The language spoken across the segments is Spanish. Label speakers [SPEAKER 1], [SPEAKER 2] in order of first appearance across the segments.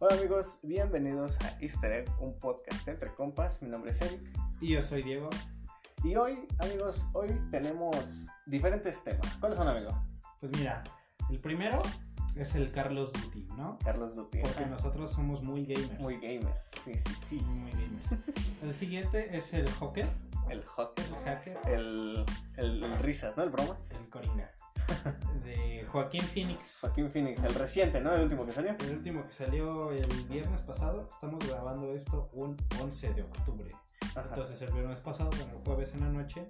[SPEAKER 1] Hola amigos, bienvenidos a Easter Egg, un podcast entre compas. Mi nombre es Eric.
[SPEAKER 2] Y yo soy Diego.
[SPEAKER 1] Y hoy, amigos, hoy tenemos diferentes temas. ¿Cuáles son, amigo?
[SPEAKER 2] Pues mira, el primero es el Carlos Duty, ¿no?
[SPEAKER 1] Carlos Duty.
[SPEAKER 2] Porque
[SPEAKER 1] ajá.
[SPEAKER 2] nosotros somos muy gamers.
[SPEAKER 1] Muy gamers. Sí, sí, sí.
[SPEAKER 2] muy gamers. El siguiente es el Hocker,
[SPEAKER 1] El hot,
[SPEAKER 2] el hacker,
[SPEAKER 1] el, el, el risas, ¿no? El bromas.
[SPEAKER 2] el Coringa. De Joaquín Phoenix.
[SPEAKER 1] Joaquín Phoenix, el reciente, ¿no? El último que salió.
[SPEAKER 2] El último que salió el viernes pasado. Estamos grabando esto un 11 de octubre.
[SPEAKER 1] Ajá.
[SPEAKER 2] Entonces el viernes pasado, bueno, el jueves en la noche.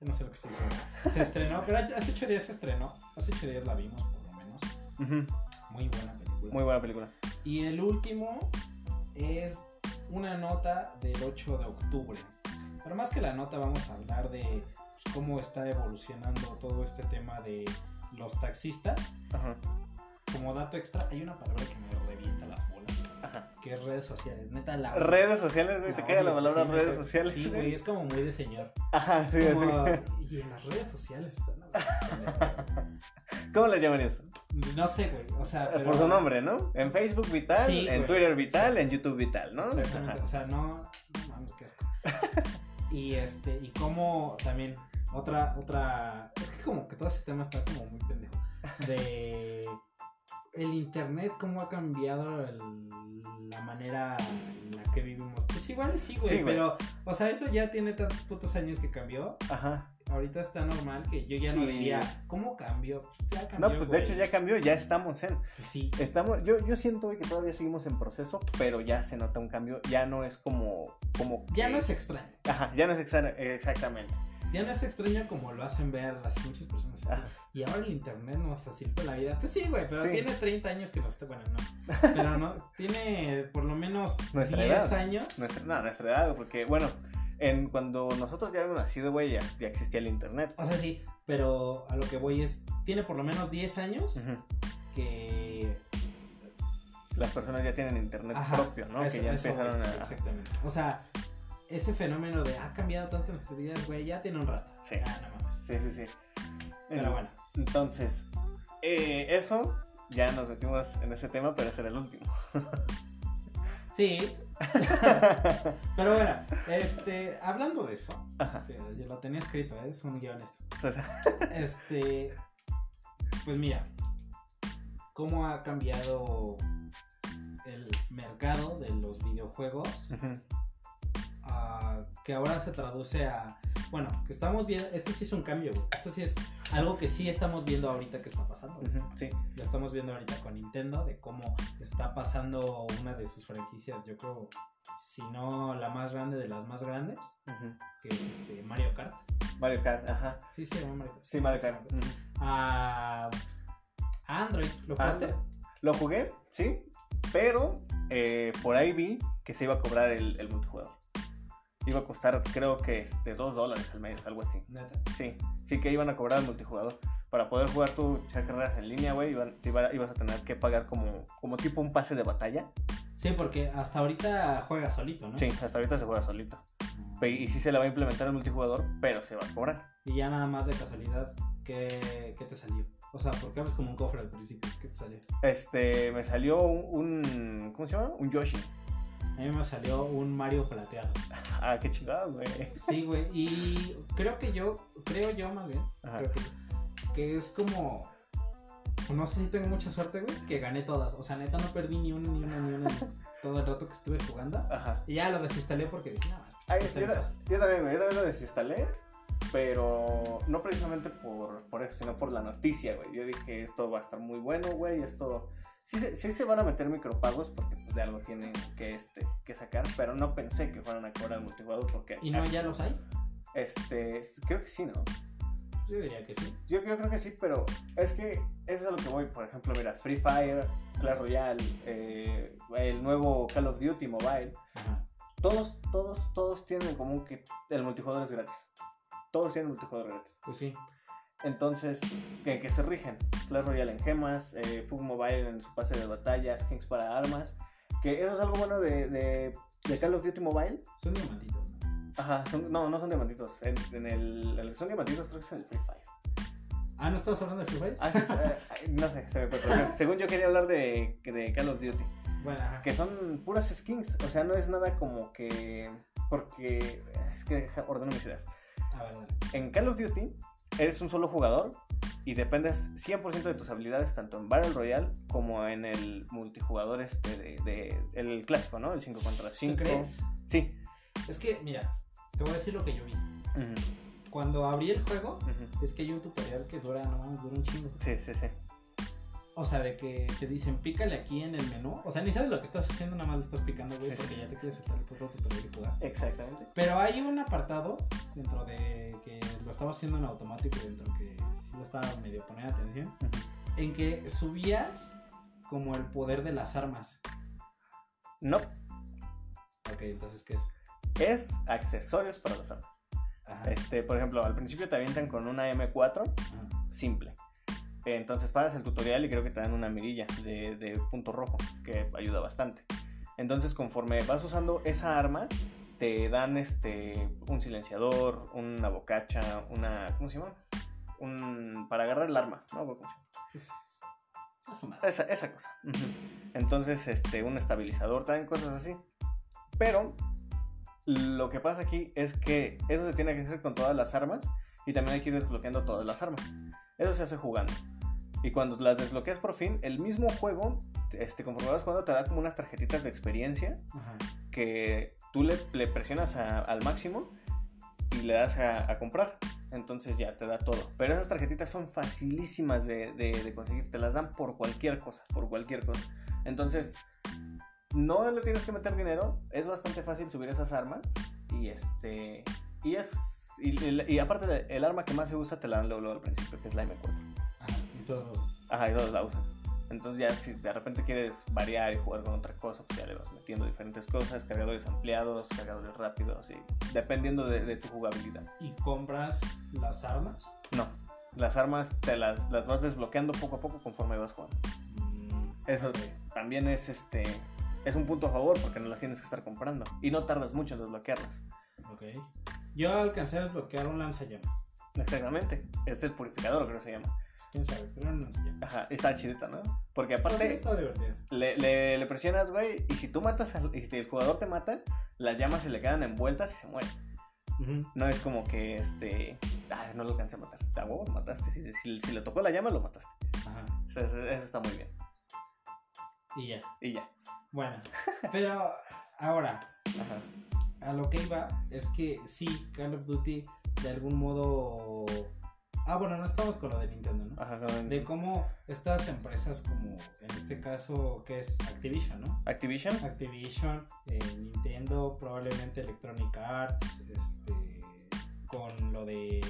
[SPEAKER 2] yo No sé lo que se hizo. Se estrenó, pero hace 8 días se estrenó. Hace 8 días la vimos, por lo menos.
[SPEAKER 1] Ujú.
[SPEAKER 2] Muy buena película.
[SPEAKER 1] Muy buena película.
[SPEAKER 2] Y el último es una nota del 8 de octubre. Pero más que la nota vamos a hablar de cómo está evolucionando todo este tema de los taxistas.
[SPEAKER 1] Ajá.
[SPEAKER 2] Como dato extra, hay una palabra que me revienta las bolas,
[SPEAKER 1] Ajá.
[SPEAKER 2] que es redes sociales. Neta, la
[SPEAKER 1] Redes sociales, güey. Te cae la palabra
[SPEAKER 2] sí,
[SPEAKER 1] redes sociales,
[SPEAKER 2] Sí,
[SPEAKER 1] güey.
[SPEAKER 2] es como muy de señor.
[SPEAKER 1] Ajá, sí,
[SPEAKER 2] Como,
[SPEAKER 1] sí.
[SPEAKER 2] y en las redes sociales están.
[SPEAKER 1] ¿Cómo le llamarías?
[SPEAKER 2] No sé, güey. O sea, pero-
[SPEAKER 1] Por su nombre, ¿no? En Facebook Vital,
[SPEAKER 2] Sí,
[SPEAKER 1] en. Twitter Vital, en YouTube Vital, ¿no?
[SPEAKER 2] Exactamente,
[SPEAKER 1] Ajá.
[SPEAKER 2] o sea, no, mames, qué asco. y este, y como también, otra, otra, es que como que todo ese tema está como muy pendejo, de el internet, cómo ha cambiado el- la manera en la que vivimos. Pues igual sí, güey,
[SPEAKER 1] Sí,
[SPEAKER 2] pero, o sea, eso ya tiene tantos putos años que cambió,
[SPEAKER 1] Ajá.
[SPEAKER 2] ahorita está normal que yo ya no
[SPEAKER 1] Sí.
[SPEAKER 2] diría, ¿cómo cambió? Pues ya cambió,
[SPEAKER 1] No, pues de hecho ya cambió, ya estamos en.
[SPEAKER 2] Pues sí,
[SPEAKER 1] Estamos, yo, yo siento que todavía seguimos en proceso, pero ya se nota un cambio, ya no es como, como
[SPEAKER 2] ya
[SPEAKER 1] que-
[SPEAKER 2] no es extraño.
[SPEAKER 1] Ajá, ya no es exa- exactamente.
[SPEAKER 2] Ya no es extraño como lo hacen ver las muchas personas. Y ahora el internet nos facilita la vida. Pues sí, güey, pero
[SPEAKER 1] Sí.
[SPEAKER 2] tiene 30 años que no está. Bueno, no. Pero no, tiene por lo menos
[SPEAKER 1] Nuestra
[SPEAKER 2] 10
[SPEAKER 1] edad.
[SPEAKER 2] años.
[SPEAKER 1] Nuestra, no, nuestra edad, porque bueno, en, cuando nosotros ya habíamos nacido, güey, ya, ya existía el internet.
[SPEAKER 2] O sea, sí, pero a lo que voy es. Tiene por lo menos 10 años que.
[SPEAKER 1] Las personas ya tienen internet
[SPEAKER 2] Ajá,
[SPEAKER 1] propio, ¿no? que ya
[SPEAKER 2] eso
[SPEAKER 1] empezaron a...
[SPEAKER 2] Exactamente. O sea, ese fenómeno de ha cambiado tanto nuestras vidas, güey, ya tiene un rato.
[SPEAKER 1] Sí.
[SPEAKER 2] Ah, no mames.
[SPEAKER 1] Sí, sí, sí.
[SPEAKER 2] Pero bueno.
[SPEAKER 1] Entonces, eh, eso, ya nos metimos en ese tema, pero ese era el último.
[SPEAKER 2] Sí. Pero bueno, este, hablando de eso, que yo lo tenía escrito, ¿eh? es un guion esto. Este, pues mira, cómo ha cambiado el mercado de los videojuegos,
[SPEAKER 1] ujú,
[SPEAKER 2] ah, que ahora se traduce a, bueno, que estamos viendo, esto sí es un cambio, güey. esto sí es algo que sí estamos viendo ahorita que está pasando. güey.
[SPEAKER 1] sí.
[SPEAKER 2] Lo estamos viendo ahorita con Nintendo, de cómo está pasando una de sus franquicias, yo creo, si no la más grande de las más grandes, que es este, Mario Kart.
[SPEAKER 1] Mario Kart, ajá.
[SPEAKER 2] Sí, sí, Mario Kart.
[SPEAKER 1] Sí, Mario Kart.
[SPEAKER 2] a, a Android. ¿Lo
[SPEAKER 1] Ah,
[SPEAKER 2] jugaste?
[SPEAKER 1] Lo jugué, sí, pero eh, por ahí vi que se iba a cobrar el, el multijugador. Iba a costar, creo que, este, 2 dólares al mes, algo así.
[SPEAKER 2] Neta.
[SPEAKER 1] Sí, sí que iban a cobrar el multijugador. Para poder jugar tu carreras en línea, güey, iban- te iba- ibas a tener que pagar como, como tipo un pase de batalla.
[SPEAKER 2] Sí, porque hasta ahorita juega solito, ¿no?
[SPEAKER 1] Sí, hasta ahorita se juega solito. Y sí se le va a implementar el multijugador, pero se va a cobrar.
[SPEAKER 2] Y ya nada más de casualidad, ¿qué, qué te salió? O sea, porque abres como un cofre al principio. ¿Qué te salió?
[SPEAKER 1] Este, me salió un, un- ¿cómo se llama? Un Yoshi.
[SPEAKER 2] A mí me salió un Mario plateado.
[SPEAKER 1] Ah, qué chingado, güey.
[SPEAKER 2] Sí, güey. Y creo que yo, creo yo más bien, creo que, que es como. No sé si tengo mucha suerte, güey, que gané todas. O sea, neta no perdí ni una, ni una, ni una. todo el rato que estuve jugando.
[SPEAKER 1] Ajá.
[SPEAKER 2] Y ya lo desinstalé porque dije,
[SPEAKER 1] yo,
[SPEAKER 2] bien
[SPEAKER 1] ta-
[SPEAKER 2] fácil".
[SPEAKER 1] yo también, güey, yo también lo desinstalé, pero no precisamente por, por eso, sino por la noticia, güey. Yo dije, esto va a estar muy bueno, güey, esto... Sí, se- sí se van a meter micropagos porque pues, de algo tienen que, este, que sacar, pero no pensé que fueran a cobrar el multijugador porque...
[SPEAKER 2] ¿Y no ya los hay?
[SPEAKER 1] Este, creo que sí, ¿no?
[SPEAKER 2] Yo diría que sí.
[SPEAKER 1] Yo, yo creo que sí, pero es que eso es a lo que voy. Por ejemplo, mira, Free Fire, Clash Royale, eh, el nuevo Call of Duty Mobile,
[SPEAKER 2] Ajá.
[SPEAKER 1] todos, todos, todos tienen en común que el multijugador es gratis. Todos tienen multijugador gratis.
[SPEAKER 2] Pues sí.
[SPEAKER 1] Entonces, ¿en qué se rigen? Clash Royale en gemas, eh, PUBG Mobile en su pase de batallas, Kings para armas. Que eso es algo bueno de, de, de Call of Duty Mobile.
[SPEAKER 2] Son diamantitos, ¿no?
[SPEAKER 1] Ajá, son- no, no son diamantitos. En, en el, el que son diamantitos creo que es en el Free Fire.
[SPEAKER 2] Ah, ¿no estabas hablando de Free Fire?
[SPEAKER 1] Ah, sí, eh, no sé, se me fue. Según yo quería hablar de, de Call of Duty.
[SPEAKER 2] Bueno, ajá.
[SPEAKER 1] que son puras skins. O sea, no es nada como que. Porque. Es que ordeno mis ideas.
[SPEAKER 2] A ver, dale.
[SPEAKER 1] En Call of Duty eres un solo jugador y dependes 100% de tus habilidades tanto en Battle Royale como en el multijugador este de, de- el clásico, ¿no? El 5 contra 5.
[SPEAKER 2] ¿Tú crees?
[SPEAKER 1] Sí.
[SPEAKER 2] Es que, mira, te voy a decir lo que yo vi. Cuando abrí el juego, es que hay un tutorial que dura, no mames, dura un chingo.
[SPEAKER 1] Sí, sí, sí.
[SPEAKER 2] O sea, de que te dicen, pícale aquí en el menú. O sea, ni sabes lo que estás haciendo, nada más lo estás picando, güey,
[SPEAKER 1] Sí,
[SPEAKER 2] porque
[SPEAKER 1] sí.
[SPEAKER 2] ya te quieres saltar el puto tutorial y jugar.
[SPEAKER 1] Exactamente.
[SPEAKER 2] Pero hay un apartado dentro de que lo estaba haciendo en automático, dentro que sí lo estaba medio poniendo atención, en que subías como el poder de las armas.
[SPEAKER 1] No,
[SPEAKER 2] Ok, entonces, ¿qué es?
[SPEAKER 1] es accesorios para las armas.
[SPEAKER 2] Ajá.
[SPEAKER 1] Este, por ejemplo, al principio te avientan con una M4
[SPEAKER 2] ajá.
[SPEAKER 1] simple. Entonces pasas el tutorial y creo que te dan una mirilla de, de punto rojo, que ayuda bastante. Entonces, conforme vas usando esa arma, te dan este un silenciador, una bocacha, una. ¿Cómo se llama? Un. para agarrar el arma, ¿no? ¿Cómo se llama?
[SPEAKER 2] Eso madre.
[SPEAKER 1] Esa, esa cosa. Entonces, este, un estabilizador, también cosas así. Pero lo que pasa aquí es que eso se tiene que hacer con todas las armas y también hay que ir desbloqueando todas las armas. Eso se hace jugando. Y cuando las desbloqueas por fin, el mismo juego, este, conforme vas jugando, te da como unas tarjetitas de experiencia
[SPEAKER 2] Ajá.
[SPEAKER 1] que tú le, le presionas a- al máximo y le das a, a comprar. Entonces ya te da todo. Pero esas tarjetitas son facilísimas de, de- de conseguir. Te las dan por cualquier cosa. Por cualquier cosa. Entonces, no le tienes que meter dinero. Es bastante fácil subir esas armas. Y este. Y es. Y, y- y aparte, el arma que más se usa te la dan luego, luego al principio, que es la M4.
[SPEAKER 2] Ajá. Y todo.
[SPEAKER 1] Ajá, y todos la usan. Entonces ya si de repente quieres variar y jugar con otra cosa, pues ya le vas metiendo diferentes cosas, cargadores ampliados, cargadores rápidos, y dependiendo de, de tu jugabilidad.
[SPEAKER 2] ¿Y compras las armas?
[SPEAKER 1] No, las armas te las, las vas desbloqueando poco a poco conforme vas jugando.
[SPEAKER 2] Mm,
[SPEAKER 1] Eso también es este es un punto a favor porque no las tienes que estar comprando y no tardas mucho en desbloquearlas.
[SPEAKER 2] Ok. Yo alcancé a desbloquear un lanzallamas.
[SPEAKER 1] Exactamente, es el purificador creo que se llama.
[SPEAKER 2] Quién sabe, pero un lanzallamas.
[SPEAKER 1] Ajá, está chidita, ¿no? Porque
[SPEAKER 2] Pues, sí,
[SPEAKER 1] aparte
[SPEAKER 2] está divertido.
[SPEAKER 1] le, le- le presionas, güey, y si tú matas, al- y si el jugador te mata, las llamas se le quedan envueltas y se muere.
[SPEAKER 2] Ujú.
[SPEAKER 1] No es como que, este, ah, no lo alcancé a matar. A huevo, lo mataste. Si, si, si le tocó la llama, lo mataste.
[SPEAKER 2] Ajá.
[SPEAKER 1] Eso, eso- eso está muy bien.
[SPEAKER 2] Y ya.
[SPEAKER 1] Y ya.
[SPEAKER 2] Bueno, pero ahora,
[SPEAKER 1] Ajá.
[SPEAKER 2] a lo que iba es que sí, Call of Duty de algún modo... Ah, bueno, no estamos con lo de Nintendo, ¿no?
[SPEAKER 1] Ajá, con-
[SPEAKER 2] De cómo estas empresas como, en este caso, que es Activision, ¿no?
[SPEAKER 1] Activision.
[SPEAKER 2] Activision, eh, Nintendo, probablemente Electronic Arts, este, con lo de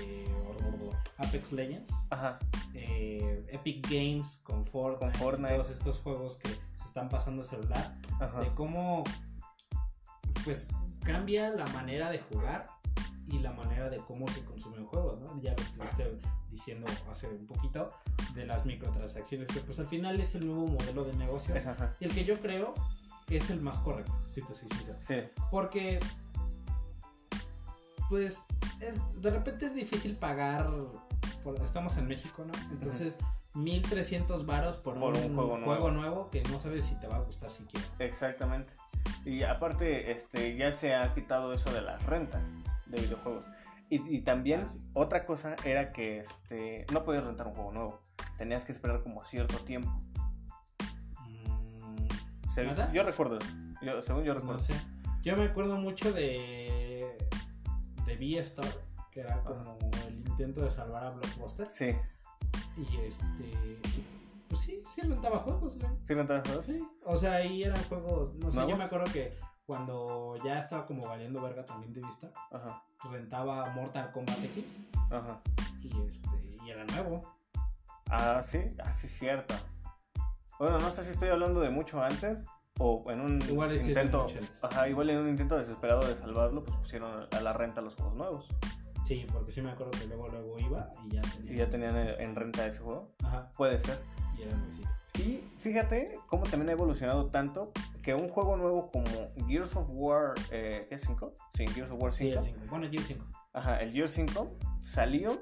[SPEAKER 2] Apex Legends,
[SPEAKER 1] Ajá.
[SPEAKER 2] eh, Epic Games con Fortnite,
[SPEAKER 1] Con Fortnite.
[SPEAKER 2] todos estos juegos que se están pasando a celular,
[SPEAKER 1] Ajá.
[SPEAKER 2] de cómo pues cambia la manera de jugar y la manera de cómo se consumen juegos, ¿no? Ya lo estuviste diciendo hace un poquito de las microtransacciones, que pues al final es el nuevo modelo de negocio y el que yo creo que es el más correcto, si te soy sincero.
[SPEAKER 1] Sí.
[SPEAKER 2] Porque, pues, es, de repente es difícil pagar, por- estamos en México, ¿no? Entonces, 1300 varos por,
[SPEAKER 1] Por
[SPEAKER 2] un,
[SPEAKER 1] un juego
[SPEAKER 2] juego,
[SPEAKER 1] nuevo.
[SPEAKER 2] nuevo. que no sabes si te va a gustar siquiera.
[SPEAKER 1] Exactamente. Y aparte, este, ya se ha quitado eso de las rentas de videojuegos. Y, y también
[SPEAKER 2] Ah, sí.
[SPEAKER 1] otra cosa era que este, no podías rentar un juego nuevo. Tenías que esperar como cierto tiempo.
[SPEAKER 2] Mm,
[SPEAKER 1] yo recuerdo eso. Yo, según yo recuerdo.
[SPEAKER 2] no sé. Yo me acuerdo mucho de, de V-Star, que era como el intento de salvar a Blockbuster.
[SPEAKER 1] Sí.
[SPEAKER 2] Y este, pues sí, sí rentaba juegos, güey.
[SPEAKER 1] ¿Sí rentabas juegos?
[SPEAKER 2] Sí, o sea, ahí eran juegos, no sé, yo me acuerdo que cuando ya estaba como valiendo verga también de vista,
[SPEAKER 1] Ajá.
[SPEAKER 2] rentaba Mortal Kombat X
[SPEAKER 1] Ajá.
[SPEAKER 2] y este y era nuevo.
[SPEAKER 1] Ah, sí. Ah, sí, cierto. Bueno, no sé si estoy hablando de mucho antes o en un
[SPEAKER 2] Igual es
[SPEAKER 1] intento. Ajá, igual en un intento desesperado de salvarlo, pues pusieron a la renta los juegos nuevos.
[SPEAKER 2] Sí, porque sí me acuerdo que luego luego iba y ya tenía.
[SPEAKER 1] Y ya tenían en en renta ese juego.
[SPEAKER 2] Ajá,
[SPEAKER 1] Puede ser.
[SPEAKER 2] y era nuevecito.
[SPEAKER 1] Y fíjate cómo también ha evolucionado tanto que un juego nuevo como Gears of War, eh, ¿qué es 5? Sí, Gears of War
[SPEAKER 2] Sí,
[SPEAKER 1] 5.
[SPEAKER 2] el 5. Bueno, Gear 5.
[SPEAKER 1] Ajá, el Gears 5 salió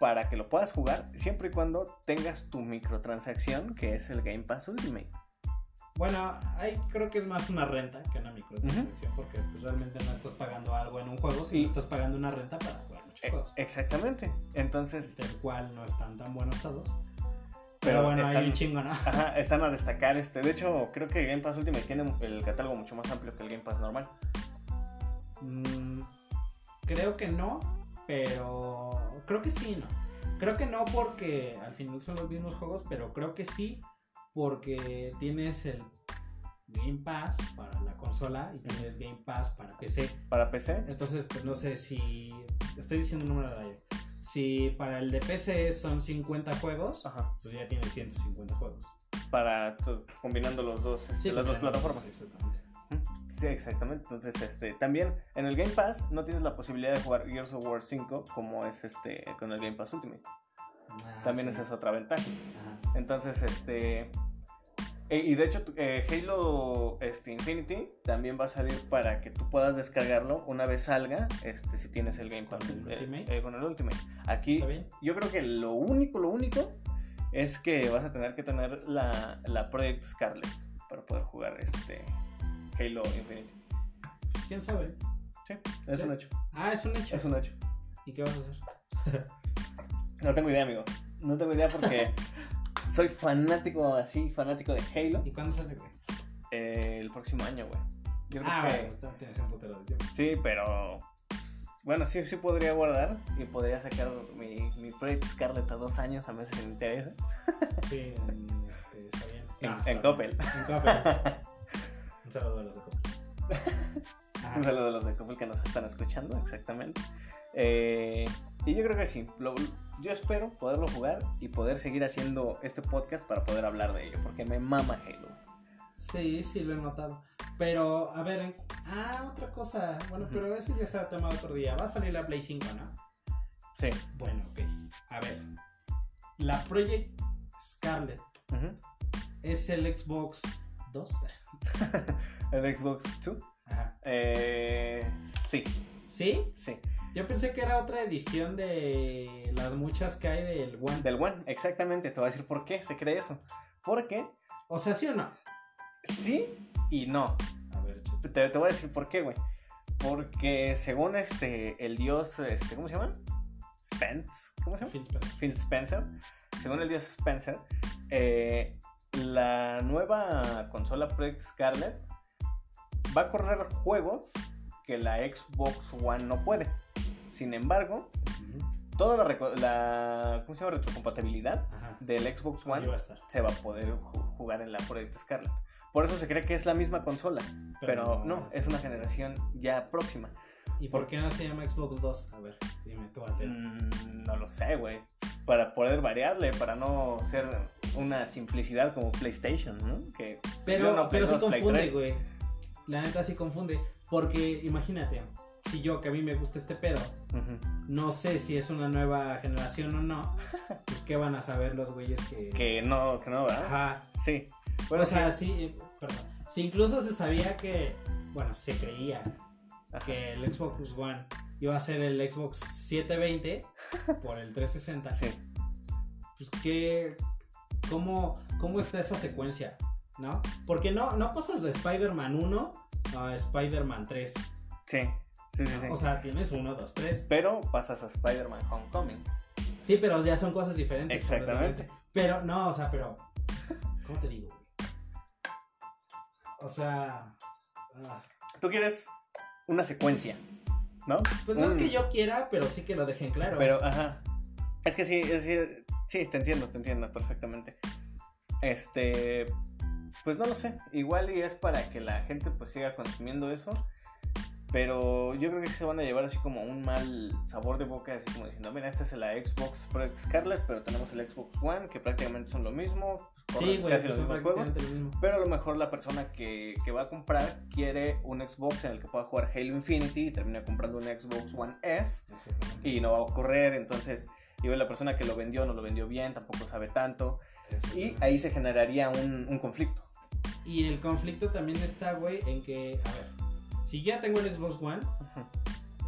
[SPEAKER 1] para que lo puedas jugar siempre y cuando tengas tu microtransacción que es el Game Pass Ultimate.
[SPEAKER 2] Bueno, ahí creo que es más una renta que una microtransacción, porque pues, realmente no estás pagando algo en un juego, sino
[SPEAKER 1] Y-
[SPEAKER 2] estás pagando una renta para jugar muchos
[SPEAKER 1] Eh,
[SPEAKER 2] juegos.
[SPEAKER 1] Exactamente. Entonces,
[SPEAKER 2] Del cual no están tan buenos todos. Pero,
[SPEAKER 1] Pero
[SPEAKER 2] bueno,
[SPEAKER 1] están-
[SPEAKER 2] hay un chingo, ¿no?
[SPEAKER 1] ajá, están a destacar. Este, de hecho, creo que Game Pass Ultimate tiene el catálogo mucho más amplio que el Game Pass normal.
[SPEAKER 2] Mm, creo que no, pero creo que sí, no. Creo que no porque al final son los mismos juegos, pero creo que sí porque tienes el Game Pass para la consola y tienes Game Pass para PC.
[SPEAKER 1] Para PC,
[SPEAKER 2] Entonces, pues no sé si estoy diciendo un número al aire. Si para el de PC son 50 juegos,
[SPEAKER 1] ajá,
[SPEAKER 2] pues ya tienes 150 juegos.
[SPEAKER 1] para combinando los dos, este, las dos plataformas.
[SPEAKER 2] Exactamente.
[SPEAKER 1] Sí, exactamente. Entonces, este, también en el Game Pass no tienes la posibilidad de jugar Gears of War 5 como es este con el Game Pass Ultimate.
[SPEAKER 2] Ah,
[SPEAKER 1] También
[SPEAKER 2] sí.
[SPEAKER 1] esa es otra ventaja.
[SPEAKER 2] Ajá.
[SPEAKER 1] Entonces, este. E- y de hecho, eh, Halo este, Infinity también va a salir para que tú puedas descargarlo una vez salga, este, si tienes el Game
[SPEAKER 2] ¿Con
[SPEAKER 1] Pass
[SPEAKER 2] el
[SPEAKER 1] eh,
[SPEAKER 2] Ultimate?
[SPEAKER 1] eh, con el Ultimate. Aquí,
[SPEAKER 2] ¿Está bien?
[SPEAKER 1] yo creo que lo único, lo único es que vas a tener que tener la, la Project Scarlet para poder jugar este Halo Infinity.
[SPEAKER 2] ¿Quién sabe?
[SPEAKER 1] Sí, es un hecho.
[SPEAKER 2] Ah, es un hecho.
[SPEAKER 1] Es un hecho.
[SPEAKER 2] ¿Y qué vas a hacer?
[SPEAKER 1] No tengo idea, amigo. No tengo idea porque soy fanático así, fanático de Halo.
[SPEAKER 2] ¿Y cuándo sale, güey?
[SPEAKER 1] eh, el próximo año, güey. Yo creo
[SPEAKER 2] Ah,
[SPEAKER 1] que
[SPEAKER 2] bueno, tú tienes un putero de tiempo.
[SPEAKER 1] sí, pero pues, bueno, sí, sí podría guardar y podría sacar mi, mi Project Scarlet a dos años a meses sin interés
[SPEAKER 2] Sí, en, este, está bien.
[SPEAKER 1] en,
[SPEAKER 2] No,
[SPEAKER 1] en
[SPEAKER 2] está
[SPEAKER 1] Coppel.
[SPEAKER 2] En Coppel. un saludo a los de Coppel. Ajá.
[SPEAKER 1] Un saludo a los de Coppel que nos están escuchando, exactamente. Eh, y yo creo que sí, lo- yo espero poderlo jugar y poder seguir haciendo este podcast para poder hablar de ello, porque me mama Halo.
[SPEAKER 2] Sí, sí, lo he notado. Pero, a ver, en- ah, otra cosa. Bueno, pero ese ya será tema otro día. Va a salir la Play 5, ¿no?
[SPEAKER 1] Sí.
[SPEAKER 2] Bueno, ok. A ver. La Project Scarlet es el Xbox 2.
[SPEAKER 1] El Xbox 2.
[SPEAKER 2] Ajá.
[SPEAKER 1] Eh, sí,
[SPEAKER 2] ¿Sí?
[SPEAKER 1] sí.
[SPEAKER 2] Yo pensé que era otra edición de las muchas que hay del One.
[SPEAKER 1] Del One, exactamente. Te voy a decir por qué se cree eso. Porque
[SPEAKER 2] O sea, ¿sí o no?
[SPEAKER 1] sí y no.
[SPEAKER 2] A ver.
[SPEAKER 1] Te, te voy a decir por qué, güey. Porque según este, el dios, este, ¿cómo se llama? Spence, ¿cómo se llama?
[SPEAKER 2] Phil Spencer.
[SPEAKER 1] Phil Spencer. Según el dios Spencer, eh, la nueva consola Project Scarlet va a correr juegos que la Xbox One no puede. Sin embargo, toda la, la ¿cómo se llama? retrocompatibilidad
[SPEAKER 2] Ajá.
[SPEAKER 1] del Xbox One
[SPEAKER 2] va
[SPEAKER 1] se va a poder ju- jugar en la Project Scarlet. Por eso se cree que es la misma consola, pero, no, es una generación ya próxima.
[SPEAKER 2] ¿Y por qué no se llama Xbox 2? A ver, dime tú.
[SPEAKER 1] Mm, no lo sé, güey. Para poder variarle, para no ser una simplicidad como PlayStation, ¿no? Que
[SPEAKER 2] Pero,
[SPEAKER 1] no,
[SPEAKER 2] pero sí
[SPEAKER 1] 2, Play
[SPEAKER 2] confunde,
[SPEAKER 1] 3.
[SPEAKER 2] güey. La neta sí confunde. Porque imagínate, si yo que a mí me gusta este pedo, no sé si es una nueva generación o no, pues qué van a saber los güeyes que...
[SPEAKER 1] Que no, que no, ¿verdad?
[SPEAKER 2] Ajá.
[SPEAKER 1] Sí. Bueno,
[SPEAKER 2] o sea, sí, eh, perdón. Si incluso se sabía que, bueno, se creía
[SPEAKER 1] Ajá.
[SPEAKER 2] que el Xbox One iba a ser el Xbox 720 por el 360,
[SPEAKER 1] sí.
[SPEAKER 2] pues qué, cómo, cómo está esa secuencia, ¿no? Porque no, no pasas de Spider-Man 1 a Spider-Man 3.
[SPEAKER 1] Sí, sí, sí, sí.
[SPEAKER 2] O sea, tienes 1, 2, 3.
[SPEAKER 1] pero pasas a Spider-Man Homecoming.
[SPEAKER 2] Sí, pero ya son cosas diferentes.
[SPEAKER 1] Exactamente.
[SPEAKER 2] Pero, no, o sea, pero. ¿Cómo te digo, güey? O sea. ah,
[SPEAKER 1] Tú quieres una secuencia, ¿no?
[SPEAKER 2] Pues no es que yo quiera, pero sí que lo dejen claro.
[SPEAKER 1] Pero, ajá. Es que sí, es que- sí, te entiendo, te entiendo perfectamente. Este, pues no lo sé. Igual y es para que la gente pues siga consumiendo eso. Pero yo creo que se van a llevar así como un mal sabor de boca, así como diciendo, mira, esta es la Xbox Project Scarlet, pero tenemos el Xbox One, que prácticamente son lo mismo,
[SPEAKER 2] sí, güey,
[SPEAKER 1] casi los mismos juegos.
[SPEAKER 2] mismo.
[SPEAKER 1] Pero a lo mejor la persona que, que va a comprar quiere un Xbox en el que pueda jugar Halo Infinity y termina comprando un Xbox One S y no va a ocurrir, entonces igual la persona que lo vendió no lo vendió bien, tampoco sabe tanto y ahí se generaría un, un conflicto.
[SPEAKER 2] Y el conflicto también está, güey, en que, a ver, si ya tengo el Xbox One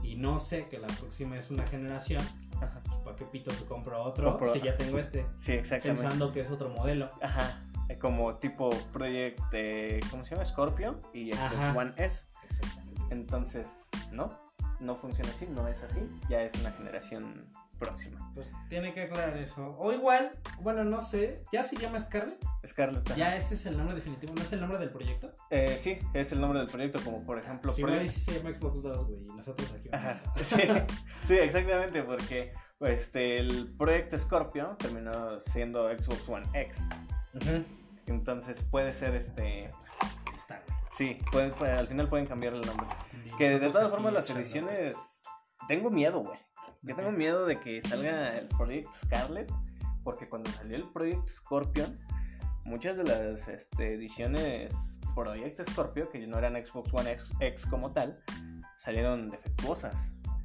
[SPEAKER 2] y no sé que la próxima es una generación,
[SPEAKER 1] Ajá.
[SPEAKER 2] ¿para qué pito se compro otro
[SPEAKER 1] Compro-
[SPEAKER 2] si ya tengo este?
[SPEAKER 1] Sí, exactamente.
[SPEAKER 2] Pensando que es otro modelo.
[SPEAKER 1] Ajá. eh, como tipo Project, eh, ¿cómo se llama? Scorpio y Xbox
[SPEAKER 2] Ajá.
[SPEAKER 1] One S.
[SPEAKER 2] Exactamente.
[SPEAKER 1] Entonces, no, no funciona así, no es así, ya es una generación próxima.
[SPEAKER 2] Pues tiene que aclarar eso. O igual, bueno, no sé, ¿ya se llama Scarlett?
[SPEAKER 1] Scarlett. ajá.
[SPEAKER 2] ¿Ya ese es el nombre definitivo? ¿No es el nombre del proyecto?
[SPEAKER 1] Eh, sí, es el nombre del proyecto, como por ejemplo...
[SPEAKER 2] Sí,
[SPEAKER 1] Project-
[SPEAKER 2] sí se llama Xbox 2, güey, y nosotros aquí.
[SPEAKER 1] Ajá, sí, sí, exactamente, porque este, el proyecto Scorpio terminó siendo Xbox One X. Entonces puede ser este.
[SPEAKER 2] Está, güey.
[SPEAKER 1] Sí, puede- puede- al final pueden cambiar el nombre. Que de todas formas las ediciones. Tengo miedo, güey.
[SPEAKER 2] ¿De
[SPEAKER 1] Yo tengo miedo de que salga el Project Scarlet. Porque cuando salió el Project Scorpion, muchas de las este, ediciones Project Scorpio, que no eran Xbox One X, X como tal, salieron defectuosas.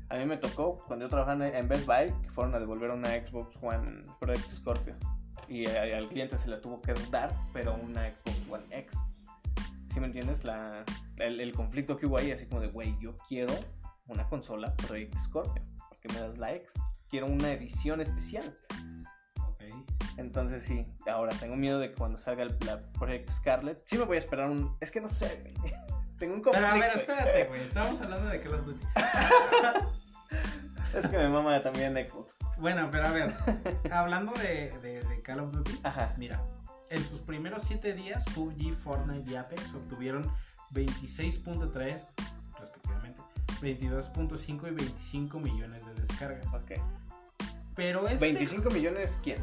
[SPEAKER 1] A mí me tocó cuando yo trabajaba en Best Buy que fueron a devolver una Xbox One Project Scorpio. Y al cliente se la tuvo que dar, pero una Xbox One X. ¿Sí me entiendes? La, el, el conflicto que hubo ahí, así como de, güey, yo quiero una consola Project Scorpio. ¿Por qué me das la X? Quiero una edición especial.
[SPEAKER 2] Ok.
[SPEAKER 1] Entonces sí, ahora tengo miedo de que cuando salga el, la Project Scarlet, sí me voy a esperar un... Es que no sé, güey. Tengo un
[SPEAKER 2] Pero
[SPEAKER 1] conflicto.
[SPEAKER 2] a ver, espérate, güey. Estamos hablando de Call of Duty.
[SPEAKER 1] Es que me mama también Xbox.
[SPEAKER 2] Bueno, pero a ver, hablando de, de, de Call of Duty,
[SPEAKER 1] Ajá.
[SPEAKER 2] mira, en sus primeros 7 días, PUBG, Fortnite y Apex obtuvieron 26.3, respectivamente, 22.5 y 25 millones de descargas.
[SPEAKER 1] Ok.
[SPEAKER 2] Pero este.
[SPEAKER 1] 25 millones, ¿quién?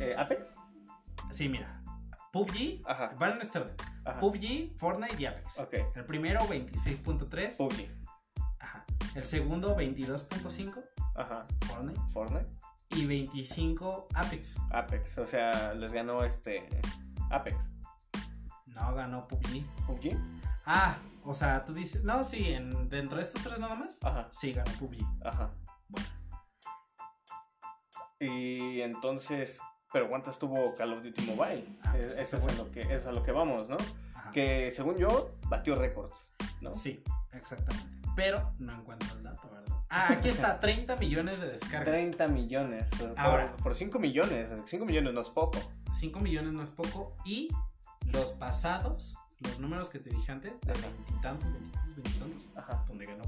[SPEAKER 1] Eh, ¿Apex?
[SPEAKER 2] Sí, mira. PUBG,
[SPEAKER 1] Ajá.
[SPEAKER 2] van en este orden.
[SPEAKER 1] Ajá.
[SPEAKER 2] PUBG, Fortnite y Apex.
[SPEAKER 1] Ok.
[SPEAKER 2] El primero 26.3.
[SPEAKER 1] PUBG.
[SPEAKER 2] Ajá. El segundo 22.5
[SPEAKER 1] Ajá.
[SPEAKER 2] Fortnite.
[SPEAKER 1] Fortnite.
[SPEAKER 2] Y 25 Apex.
[SPEAKER 1] Apex. O sea, les ganó este... Apex.
[SPEAKER 2] No ganó PUBG.
[SPEAKER 1] PUBG.
[SPEAKER 2] Ah, o sea, tú dices. No, sí, en, dentro de estos tres nada más.
[SPEAKER 1] Ajá.
[SPEAKER 2] Sí, ganó PUBG.
[SPEAKER 1] Ajá.
[SPEAKER 2] Bueno,
[SPEAKER 1] Y entonces... Pero ¿cuántas tuvo Call of Duty Mobile?
[SPEAKER 2] Ah, pues,
[SPEAKER 1] eso, es lo que, es a lo que vamos, ¿no?
[SPEAKER 2] ajá.
[SPEAKER 1] Que según yo, batió récords, ¿no?
[SPEAKER 2] Sí, exactamente. Pero no encuentro el dato, ¿verdad? Ah, aquí está, 30 millones de descargas.
[SPEAKER 1] 30 millones. eh, Por,
[SPEAKER 2] Ahora.
[SPEAKER 1] Por 5 millones. 5 millones no es poco.
[SPEAKER 2] 5 millones no es poco. Y los pasados, los números que te dije antes, de veintitantos, veintitantos, veintitantos, donde ganó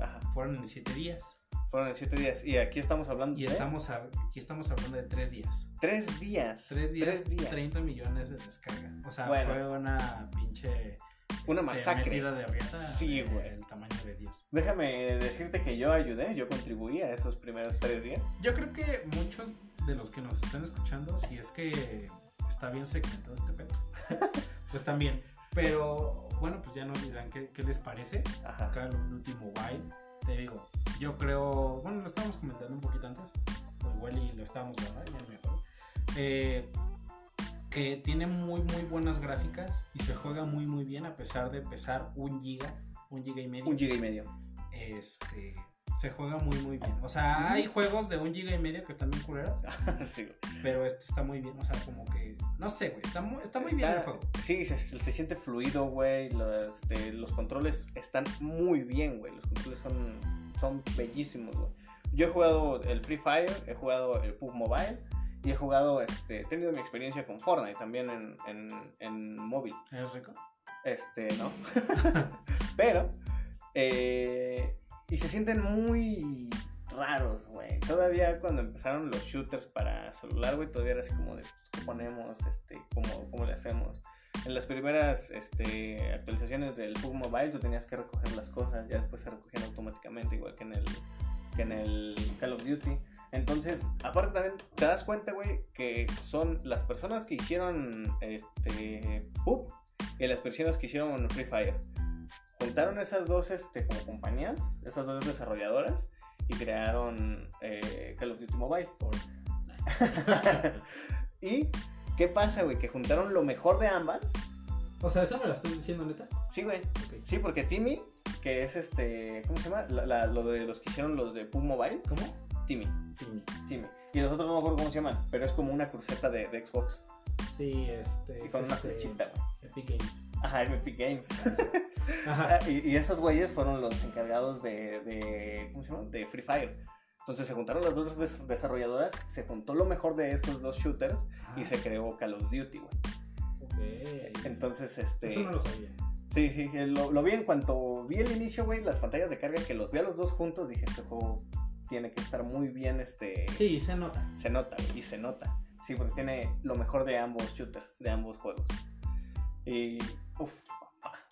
[SPEAKER 1] Ajá.
[SPEAKER 2] fueron en 7 días.
[SPEAKER 1] Fueron en 7 días. Y aquí estamos hablando
[SPEAKER 2] Y
[SPEAKER 1] de
[SPEAKER 2] estamos a- aquí estamos hablando de 3 días.
[SPEAKER 1] 3 días.
[SPEAKER 2] 3 días,
[SPEAKER 1] Tres días.
[SPEAKER 2] 30 millones de descarga. O sea,
[SPEAKER 1] Bueno.
[SPEAKER 2] fue una pinche.
[SPEAKER 1] Una
[SPEAKER 2] este,
[SPEAKER 1] masacre.
[SPEAKER 2] de riata.
[SPEAKER 1] Sí, güey.
[SPEAKER 2] El tamaño de Dios.
[SPEAKER 1] Déjame decirte que yo ayudé, yo contribuí a esos primeros 3 días.
[SPEAKER 2] Yo creo que muchos de los que nos están escuchando, si es que está bien segmentado este pedo, pues también. Pero bueno, pues ya nos dirán qué, qué les parece.
[SPEAKER 1] Ajá.
[SPEAKER 2] Call of Duty Mobile. Te digo, yo creo, bueno, lo estábamos comentando un poquito antes, o igual y lo estábamos ¿verdad? ya no me acuerdo. Eh, que tiene muy, muy buenas gráficas y se juega muy, muy bien a pesar de pesar un giga, un giga y medio.
[SPEAKER 1] Un giga y medio.
[SPEAKER 2] Este, se juega muy, muy bien. O sea, hay juegos de un giga y medio que están bien culeros,
[SPEAKER 1] sí, güey.
[SPEAKER 2] pero este está muy bien. O sea, como que, no sé, güey, está muy, está muy bien el juego.
[SPEAKER 1] Sí, se, se siente fluido, güey. Los, este, los controles están muy bien, güey. Los controles son, son bellísimos, güey. Yo he jugado el Free Fire, he jugado el PUBG Mobile y he jugado, este, he tenido mi experiencia con Fortnite también en, en, en móvil.
[SPEAKER 2] ¿Es rico?
[SPEAKER 1] Este, no. Pero, eh, y se sienten muy raros, güey. Todavía cuando empezaron los shooters para celular, güey, todavía era así como de, pues, ¿qué ponemos? Este, ¿cómo, ¿Cómo le hacemos? En las primeras este, actualizaciones del PUBG Mobile tú tenías que recoger las cosas, ya después se recogían automáticamente, igual que en el, que en el Call of Duty. Entonces, aparte también te das cuenta, güey, que son las personas que hicieron este PUBG y las personas que hicieron Free Fire. Juntaron esas dos este, como compañías, esas dos desarrolladoras, y crearon eh, Call of Duty Mobile. ¿Y qué pasa, güey? Que juntaron lo mejor de ambas.
[SPEAKER 2] O sea, ¿eso me lo estás diciendo, neta?
[SPEAKER 1] Sí, güey. Sí, porque Timmy, que es este, ¿cómo se llama? La- la- lo de los que hicieron los de PUBG Mobile.
[SPEAKER 2] ¿Cómo?
[SPEAKER 1] Timmy,
[SPEAKER 2] Sí.
[SPEAKER 1] Timmy. Y los otros no me acuerdo cómo se llaman, pero es como una cruceta de, de Xbox.
[SPEAKER 2] Sí, este.
[SPEAKER 1] Y
[SPEAKER 2] es
[SPEAKER 1] con una
[SPEAKER 2] este,
[SPEAKER 1] flechita, güey.
[SPEAKER 2] Epic Games.
[SPEAKER 1] Ajá, Epic Games.
[SPEAKER 2] Ajá.
[SPEAKER 1] Ah, y, y esos güeyes fueron los encargados de, de, ¿cómo se llama? De Free Fire. Entonces se juntaron las dos des- desarrolladoras, se juntó lo mejor de estos dos shooters y se creó Call of Duty, güey. Entonces, este.
[SPEAKER 2] Eso no lo sabía.
[SPEAKER 1] Sí, sí, lo, lo vi en cuanto vi el inicio, güey, las pantallas de carga, que los vi a los dos juntos, dije, este juego tiene que estar muy bien, este...
[SPEAKER 2] Sí, se nota.
[SPEAKER 1] Se nota, y se nota. Sí, porque tiene lo mejor de ambos shooters, de ambos juegos. Y, uff,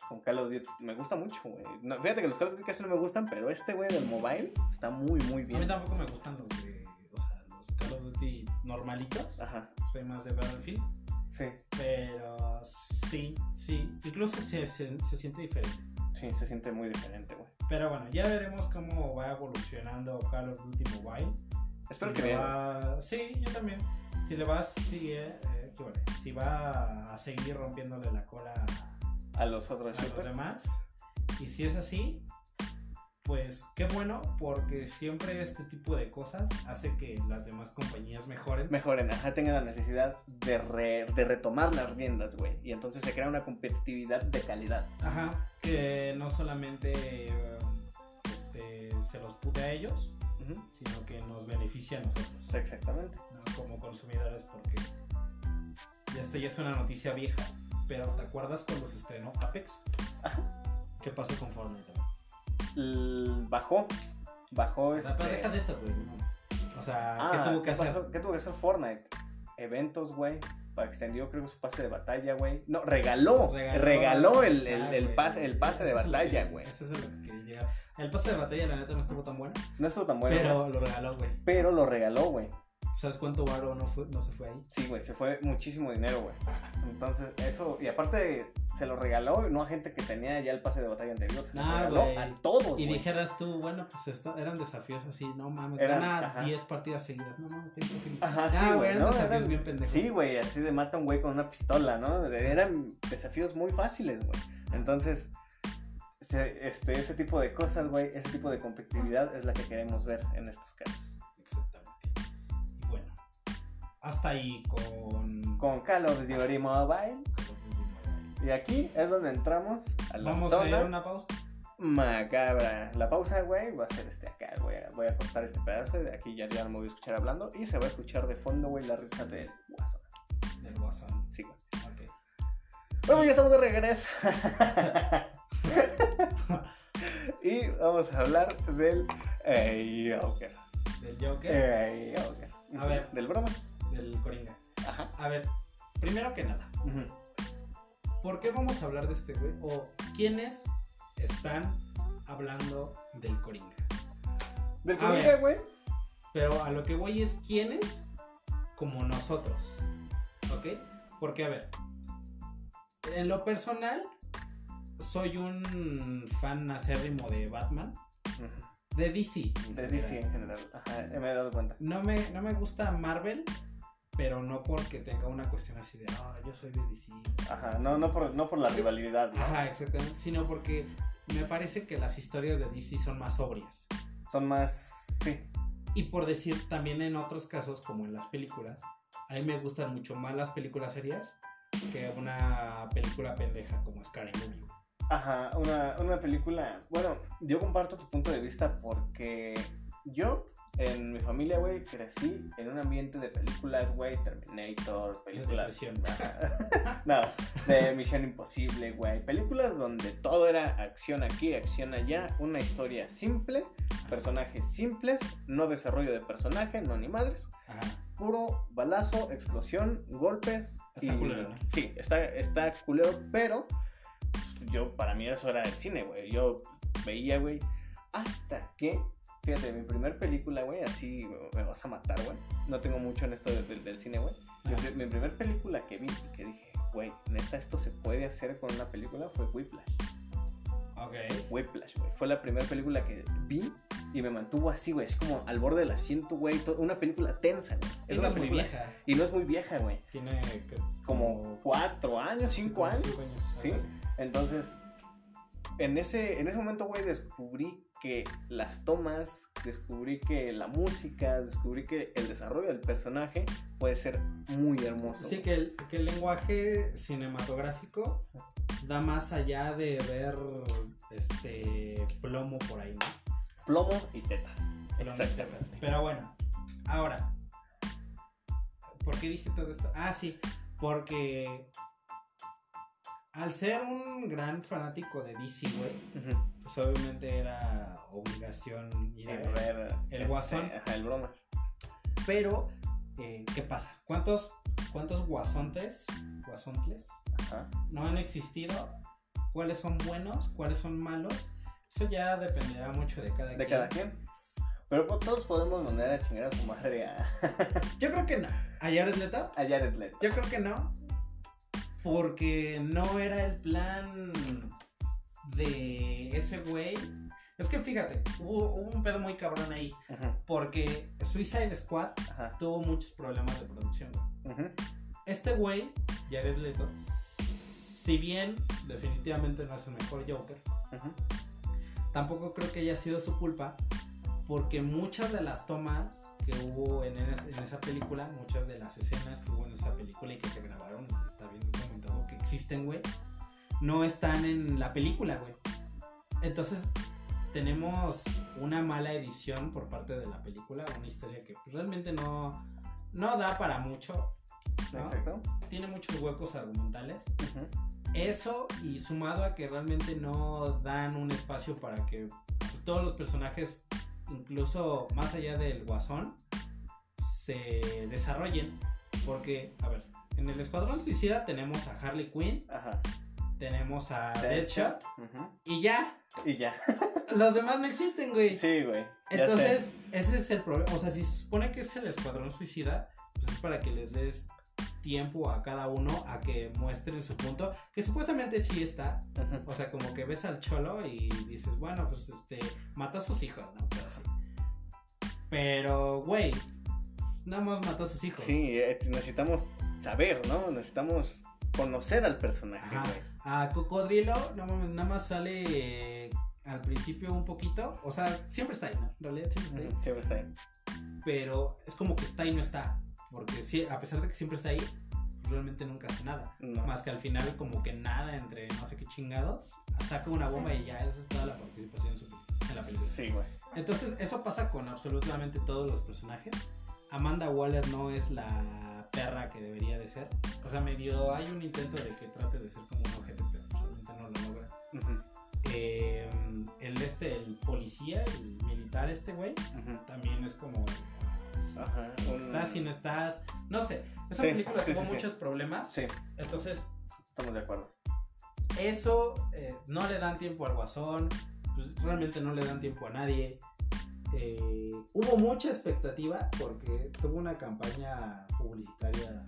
[SPEAKER 1] con Call of Duty me gusta mucho, güey. No, fíjate que los Call of Duty casi no me gustan, pero este, güey, del mobile está muy, muy bien.
[SPEAKER 2] A mí tampoco me gustan los de, o sea, los Call of Duty normalitos.
[SPEAKER 1] Ajá.
[SPEAKER 2] Soy más de Battlefield.
[SPEAKER 1] Sí.
[SPEAKER 2] Pero sí, sí. Incluso se, se, se siente diferente.
[SPEAKER 1] Sí, se siente muy diferente, güey.
[SPEAKER 2] Pero bueno, ya veremos cómo va evolucionando Call of Duty Mobile.
[SPEAKER 1] Espero
[SPEAKER 2] Si
[SPEAKER 1] que bien.
[SPEAKER 2] va- Sí, yo también. Si le va, sí, eh, si va a seguir rompiéndole la cola a,
[SPEAKER 1] los otros
[SPEAKER 2] a los demás. Y si es así, pues qué bueno, porque siempre este tipo de cosas hace que las demás compañías mejoren.
[SPEAKER 1] Mejoren, ajá, tengan la necesidad de, re- de retomar las riendas, güey. Y entonces se crea una competitividad de calidad.
[SPEAKER 2] Ajá, que no solamente eh, este, se los pute a ellos, sino que nos beneficia a nosotros.
[SPEAKER 1] Exactamente.
[SPEAKER 2] ¿no? como consumidores porque ya esto ya es una noticia vieja, pero ¿te acuerdas cuando se estrenó Apex? ¿Qué pasó con Fortnite?
[SPEAKER 1] L- bajó. Bajó
[SPEAKER 2] sea, pero
[SPEAKER 1] este-
[SPEAKER 2] deja de eso, güey. O sea,
[SPEAKER 1] Ah,
[SPEAKER 2] ¿qué tuvo que hacer?
[SPEAKER 1] pasó? ¿Qué tuvo que hacer Fortnite? Eventos, güey. Para extendió, creo que su pase de batalla, güey. No, regaló. Regaló, el, el,
[SPEAKER 2] Ah,
[SPEAKER 1] pase, el pase de batalla, güey.
[SPEAKER 2] Eso es lo que quería llegar. El pase de batalla, la neta, no estuvo tan bueno,
[SPEAKER 1] No estuvo tan bueno,
[SPEAKER 2] pero lo regaló, güey.
[SPEAKER 1] pero lo regaló, güey.
[SPEAKER 2] ¿Sabes cuánto varo no, fue, no se fue ahí?
[SPEAKER 1] Sí, güey, se fue muchísimo dinero, güey. Entonces, eso, y aparte se lo regaló no a gente que tenía ya el pase de batalla anterior, se lo
[SPEAKER 2] Ah,
[SPEAKER 1] regaló
[SPEAKER 2] güey.
[SPEAKER 1] a todos,
[SPEAKER 2] Y dijeras tú, bueno, pues esto, eran desafíos así, no mames,
[SPEAKER 1] Eran-
[SPEAKER 2] gana
[SPEAKER 1] ajá.
[SPEAKER 2] 10 partidas seguidas, no mames, está imposible.
[SPEAKER 1] Ajá,
[SPEAKER 2] Ah,
[SPEAKER 1] sí, güey,
[SPEAKER 2] eran
[SPEAKER 1] ¿no?
[SPEAKER 2] desafíos
[SPEAKER 1] Eran-
[SPEAKER 2] bien pendejos.
[SPEAKER 1] Sí, güey, así de mata a un güey con una pistola, ¿no? Eran desafíos muy fáciles, güey. Entonces, este, este, ese tipo de cosas, güey, ese tipo de competitividad es la que queremos ver en estos casos.
[SPEAKER 2] Hasta ahí con.
[SPEAKER 1] Con Call of Duty Mobile. Y aquí es donde entramos a la
[SPEAKER 2] Vamos a ir una pausa.
[SPEAKER 1] macabra. La pausa, güey, va a ser este acá, güey. Voy a cortar este pedazo. De aquí ya, ya no me voy a escuchar hablando. Y se va a escuchar de fondo, güey, la risa del Warzone.
[SPEAKER 2] Del WhatsApp.
[SPEAKER 1] Sí, güey.
[SPEAKER 2] Ok.
[SPEAKER 1] Bueno, ya estamos de regreso. y vamos a hablar del eh, Joker.
[SPEAKER 2] Del Joker.
[SPEAKER 1] Eh, Joker.
[SPEAKER 2] A ver.
[SPEAKER 1] Del bromas.
[SPEAKER 2] Del Coringa.
[SPEAKER 1] Ajá.
[SPEAKER 2] A ver, primero que nada. ¿por qué vamos a hablar de este güey? O quiénes están hablando del Coringa.
[SPEAKER 1] Del Coringa, güey.
[SPEAKER 2] Pero a lo que voy es quiénes como nosotros. ¿Ok? Porque, a ver, en lo personal, soy un fan acérrimo de Batman. De DC.
[SPEAKER 1] De. DC en general. Ajá, me he dado cuenta.
[SPEAKER 2] No me, no me gusta Marvel, pero no porque tenga una cuestión así de, ah, yo soy de DC.
[SPEAKER 1] Ajá, no, no, por, no por la
[SPEAKER 2] Sí.
[SPEAKER 1] rivalidad, ¿no?
[SPEAKER 2] Ajá, exactamente. Sino porque me parece que las historias de DC son más sobrias.
[SPEAKER 1] Son más. Sí.
[SPEAKER 2] Y por decir, también en otros casos, como en las películas, a mí me gustan mucho más las películas serias que una película pendeja como Scary Movie.
[SPEAKER 1] Ajá, una, una película. Bueno, yo comparto tu punto de vista porque yo, en mi familia, güey, crecí en un ambiente de películas, güey, Terminator, películas. no, de Misión Imposible, güey. Películas donde todo era acción aquí, acción allá, una historia simple, personajes simples, no desarrollo de personaje, no ni madres.
[SPEAKER 2] Ajá.
[SPEAKER 1] Puro balazo, explosión, golpes.
[SPEAKER 2] Está culero, ¿no?
[SPEAKER 1] Sí, está, está culero, pero yo, para mí eso era el cine, güey. Yo veía, güey, hasta que, fíjate, mi primer película, güey, así me vas a matar, güey. No tengo mucho en esto de- del- del cine, güey. Mi,
[SPEAKER 2] Ah.
[SPEAKER 1] mi primer película que vi y que dije, güey, neta, esto se puede hacer con una película fue Whiplash.
[SPEAKER 2] Ok.
[SPEAKER 1] Whiplash, güey. Fue la primera película que vi y me mantuvo así, güey. Es como al borde del asiento, güey. Una película tensa, güey.
[SPEAKER 2] Es
[SPEAKER 1] una
[SPEAKER 2] muy
[SPEAKER 1] película-
[SPEAKER 2] vieja.
[SPEAKER 1] Y no es muy vieja, güey.
[SPEAKER 2] Tiene
[SPEAKER 1] Como cuatro años, cinco años.
[SPEAKER 2] cinco años.
[SPEAKER 1] Sí.
[SPEAKER 2] así.
[SPEAKER 1] Entonces, en ese, en ese momento, güey, descubrí que las tomas, descubrí que la música, descubrí que el desarrollo del personaje puede ser muy hermoso.
[SPEAKER 2] Sí, que el, que el lenguaje cinematográfico da más allá de ver este plomo por ahí, ¿no?
[SPEAKER 1] Plomo y tetas.
[SPEAKER 2] Plomo y
[SPEAKER 1] Exactamente.
[SPEAKER 2] tetas. Pero bueno, ahora, ¿por qué dije todo esto? Ah, sí, porque al ser un gran fanático de DC, güey, pues obviamente era obligación ir a ver. el
[SPEAKER 1] este,
[SPEAKER 2] Guasón.
[SPEAKER 1] Ajá, el bromas.
[SPEAKER 2] Pero, eh, ¿qué pasa? ¿Cuántos, cuántos guasontes, guasontles
[SPEAKER 1] Ajá.
[SPEAKER 2] no han existido? ¿Cuáles son buenos? ¿Cuáles son malos? Eso ya dependerá mucho de cada
[SPEAKER 1] De
[SPEAKER 2] quien.
[SPEAKER 1] cada quien. Pero pues, todos podemos mandar a chingar a su madre a,
[SPEAKER 2] Yo creo que no. ¿A Jared Leto?
[SPEAKER 1] a Jared Leto.
[SPEAKER 2] Yo creo que no. Porque no era el plan de ese güey. Es que fíjate, hubo, hubo un pedo muy cabrón ahí. Porque Suicide Squad
[SPEAKER 1] Ajá.
[SPEAKER 2] tuvo muchos problemas de producción. Este güey, Jared Leto, si bien definitivamente no es el mejor Joker, tampoco creo que haya sido su culpa, porque muchas de las tomas que hubo en, en esa película, muchas de las escenas que hubo en esa película y que se grabaron, está bien existen, güey, no están en la película, güey. Entonces, tenemos una mala edición por parte de la película, una historia que realmente no, no da para mucho, ¿no?
[SPEAKER 1] Exacto.
[SPEAKER 2] tiene muchos huecos argumentales. Eso y sumado a que realmente no dan un espacio para que todos los personajes, incluso más allá del guasón, se desarrollen. Porque, a ver, en el Escuadrón Suicida tenemos a Harley Quinn,
[SPEAKER 1] Ajá.
[SPEAKER 2] tenemos a Deadshot
[SPEAKER 1] Ujú.
[SPEAKER 2] y ya.
[SPEAKER 1] Y ya.
[SPEAKER 2] Los demás no existen, güey.
[SPEAKER 1] Sí, güey. sé.
[SPEAKER 2] Entonces, ese es el problema. O sea, si se supone que es el Escuadrón Suicida, pues es para que les des tiempo a cada uno a que muestren su punto, que supuestamente sí está. O sea, como que ves al cholo y dices, bueno, pues este, mató a sus hijos, ¿no? Pero, así. Pero, güey, nada más mató a sus hijos.
[SPEAKER 1] Sí, eh, necesitamos saber, ¿no? Necesitamos conocer al personaje, güey.
[SPEAKER 2] A Cocodrilo, no mames, nada más sale eh, al principio un poquito. O sea, siempre está ahí, ¿no? En realidad siempre está ahí.
[SPEAKER 1] Siempre está ahí.
[SPEAKER 2] pero es como que está y no está. Porque sí, a pesar de que siempre está ahí, realmente nunca hace nada.
[SPEAKER 1] No.
[SPEAKER 2] Más que al final, como que nada entre no sé qué chingados, saca una bomba y ya, esa es toda la participación en la película.
[SPEAKER 1] Sí, güey.
[SPEAKER 2] Entonces, eso pasa con absolutamente todos los personajes. Amanda Waller no es la perra que debería de ser. O sea, medio hay un intento de que trate de ser como un objeto, pero realmente no lo logra.
[SPEAKER 1] Ujú,
[SPEAKER 2] Eh, el este, el policía, el militar este güey,
[SPEAKER 1] ujú.
[SPEAKER 2] también es como...
[SPEAKER 1] Ajá. un-
[SPEAKER 2] estás y no estás. No sé. Esa
[SPEAKER 1] Sí,
[SPEAKER 2] película tuvo
[SPEAKER 1] sí, sí.
[SPEAKER 2] muchos problemas.
[SPEAKER 1] Sí,
[SPEAKER 2] Entonces,
[SPEAKER 1] estamos de acuerdo.
[SPEAKER 2] eso eh, no le dan tiempo al guasón. Pues realmente no le dan tiempo a nadie. Eh, hubo mucha expectativa porque tuvo una campaña publicitaria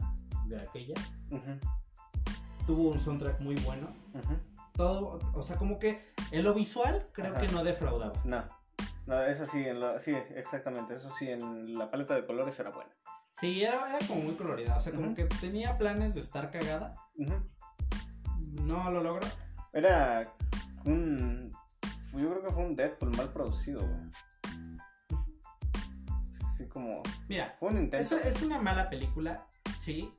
[SPEAKER 2] de aquella. Tuvo un soundtrack muy bueno. Todo, o sea, como que en lo visual creo
[SPEAKER 1] Ajá.
[SPEAKER 2] que no defraudaba.
[SPEAKER 1] No. No, eso sí, en la- sí, exactamente. Eso sí, en la paleta de colores era buena.
[SPEAKER 2] Sí, era, era como muy colorida. O sea, como que tenía planes de estar cagada. No lo logró.
[SPEAKER 1] Era un. Yo creo que fue un Deadpool mal producido, güey. Sí, como.
[SPEAKER 2] Mira,
[SPEAKER 1] un.
[SPEAKER 2] Es, es una mala película, sí,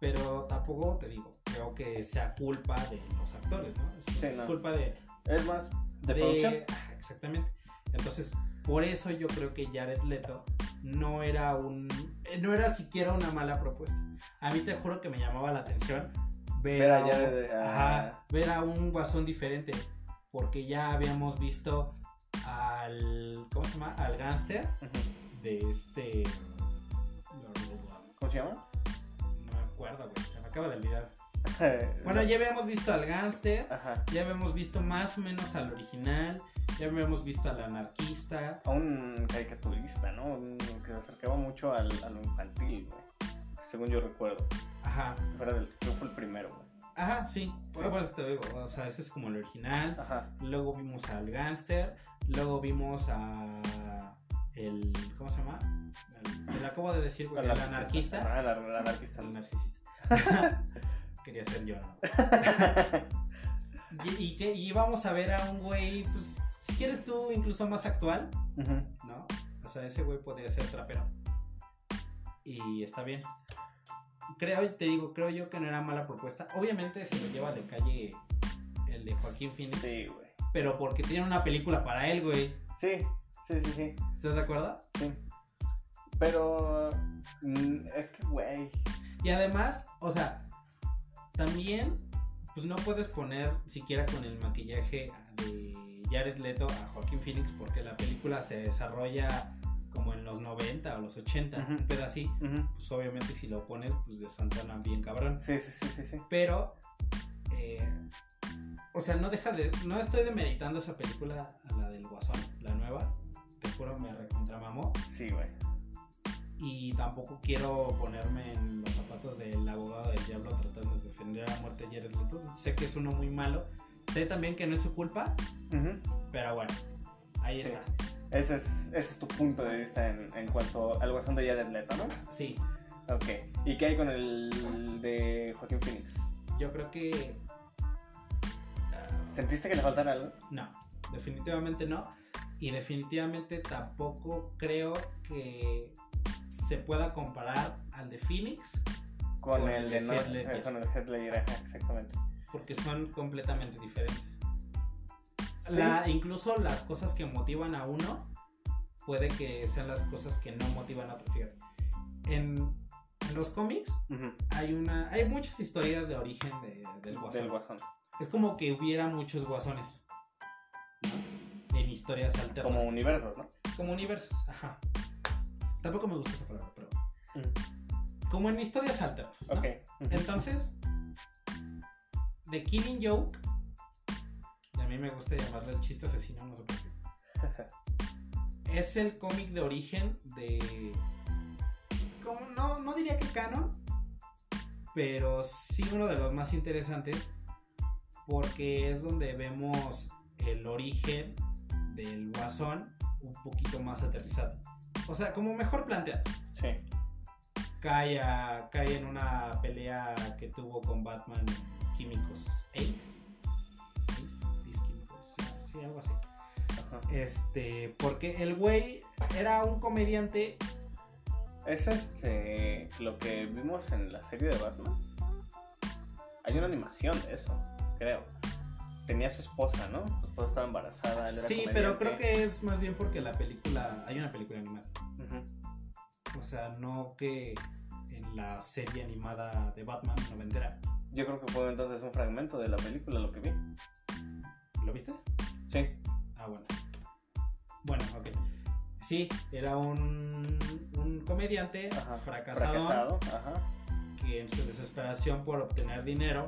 [SPEAKER 2] pero tampoco te digo, creo que sea culpa de los actores, ¿no? Es,
[SPEAKER 1] Sí,
[SPEAKER 2] es
[SPEAKER 1] no.
[SPEAKER 2] culpa de,
[SPEAKER 1] Es más, de,
[SPEAKER 2] de-
[SPEAKER 1] producción.
[SPEAKER 2] Ajá, exactamente. Entonces, por eso yo creo que Jared Leto no era un, eh, no era siquiera una mala propuesta. A mí te juro que me llamaba la atención ver,
[SPEAKER 1] Ver a
[SPEAKER 2] un,
[SPEAKER 1] Jared, ah.
[SPEAKER 2] ajá, ver a un guasón diferente, porque ya habíamos visto al, ¿cómo se llama? Al gángster. De este...
[SPEAKER 1] ¿Cómo se llama?
[SPEAKER 2] No me acuerdo, güey. Se me acaba de olvidar. Bueno, ya habíamos visto al gángster.
[SPEAKER 1] Ajá.
[SPEAKER 2] Ya habíamos visto más o menos al original. Ya habíamos visto al anarquista.
[SPEAKER 1] A un caricaturista, ¿no? Un- que se acercaba mucho al, a lo infantil, güey. Según yo recuerdo.
[SPEAKER 2] Ajá.
[SPEAKER 1] Fuera del. Que fue el primero, güey.
[SPEAKER 2] Ajá, sí. Bueno, pues te digo. O sea, ese es como el original.
[SPEAKER 1] Ajá.
[SPEAKER 2] Luego vimos al gángster. Luego vimos a. El. ¿Cómo se llama? El, acabo de decir, güey. El anarquista.
[SPEAKER 1] Ajá, el, el anarquista.
[SPEAKER 2] El narcisista. Quería ser yo, ¿no? Y, y, que, y vamos a ver a un güey, pues, si quieres tú, incluso más actual. ¿no? O sea, ese güey podría ser trapero. Y está bien. Creo, te digo, creo yo que no era mala propuesta. Obviamente se lo lleva de calle el de Joaquín Phoenix.
[SPEAKER 1] Sí, güey.
[SPEAKER 2] Pero porque tiene una película para él, güey.
[SPEAKER 1] Sí, sí, sí, sí.
[SPEAKER 2] ¿Estás de acuerdo?
[SPEAKER 1] sí. Pero. mm, es que, güey.
[SPEAKER 2] Y además, o sea, también, pues no puedes poner siquiera con el maquillaje de Jared Leto a Joaquín Phoenix porque la película se desarrolla como en los 90 o los 80,
[SPEAKER 1] Ujú.
[SPEAKER 2] un pedo así. Pues obviamente si lo pones, pues desantona bien cabrón.
[SPEAKER 1] Sí, sí, sí, sí, sí.
[SPEAKER 2] Pero, eh, o sea, no deja de. No estoy demeritando esa película, la del Guasón, la nueva. Juro, me recontramamó.
[SPEAKER 1] Sí, güey.
[SPEAKER 2] Y tampoco quiero ponerme en los zapatos del abogado del diablo tratando de defender a muerte a Jared Leto. Sé que es uno muy malo. Sé también que no es su culpa,
[SPEAKER 1] Ujú.
[SPEAKER 2] pero bueno, ahí
[SPEAKER 1] Sí.
[SPEAKER 2] está.
[SPEAKER 1] Ese es, ese es tu punto de vista en, en cuanto al guasón de Jared Leto, ¿no?
[SPEAKER 2] Sí,
[SPEAKER 1] Ok. ¿Y qué hay con el de Joaquín Phoenix?
[SPEAKER 2] yo creo que. ah,
[SPEAKER 1] ¿Sentiste que le faltara algo?
[SPEAKER 2] No, definitivamente no. Y definitivamente tampoco creo que se pueda comparar al de Phoenix
[SPEAKER 1] Con,
[SPEAKER 2] Con
[SPEAKER 1] el
[SPEAKER 2] el
[SPEAKER 1] de no, eh, con el exactamente.
[SPEAKER 2] porque son completamente diferentes.
[SPEAKER 1] Sí.
[SPEAKER 2] La- incluso las cosas que motivan a uno puede que sean las cosas que no motivan a otro. Fíjate. En, en los cómics hay una hay muchas historias de origen de- del guasón.
[SPEAKER 1] Del guasón.
[SPEAKER 2] Es como que hubiera muchos guasones. ¿no? Historias alternas.
[SPEAKER 1] Como universos, ¿no?
[SPEAKER 2] Como universos, ajá. Tampoco me gusta esa palabra, pero.
[SPEAKER 1] Ujú.
[SPEAKER 2] Como en historias alternas. ¿no?
[SPEAKER 1] Ok.
[SPEAKER 2] Entonces, The Killing Joke. y A mí me gusta llamarle el chiste asesino, no sé por qué. Es el cómic de origen de. Como no, no diría que canon, pero sí uno de los más interesantes. Porque es donde vemos el origen del guasón un poquito más aterrizado. O sea, como mejor planteado.
[SPEAKER 1] Sí.
[SPEAKER 2] Cae, a- cae en una pelea que tuvo con Batman Químicos Ace. Ace, Químicos, sí, sí, algo así.
[SPEAKER 1] Ajá.
[SPEAKER 2] Este, porque el güey era un comediante.
[SPEAKER 1] Es este lo que vimos en la serie de Batman. Hay una animación de eso, creo. Tenía su esposa, ¿no? Su esposa estaba embarazada. él era
[SPEAKER 2] Sí, pero creo que es más bien porque la película. Hay una película animada. O sea, no que en la serie animada de Batman noventera.
[SPEAKER 1] Yo creo que fue entonces un fragmento de la película lo que vi.
[SPEAKER 2] ¿Lo viste?
[SPEAKER 1] Sí.
[SPEAKER 2] Ah, bueno. Bueno, ok. Sí, era un, un comediante
[SPEAKER 1] Ajá.
[SPEAKER 2] fracasado
[SPEAKER 1] Fracasado. Ajá.
[SPEAKER 2] que en su desesperación por obtener dinero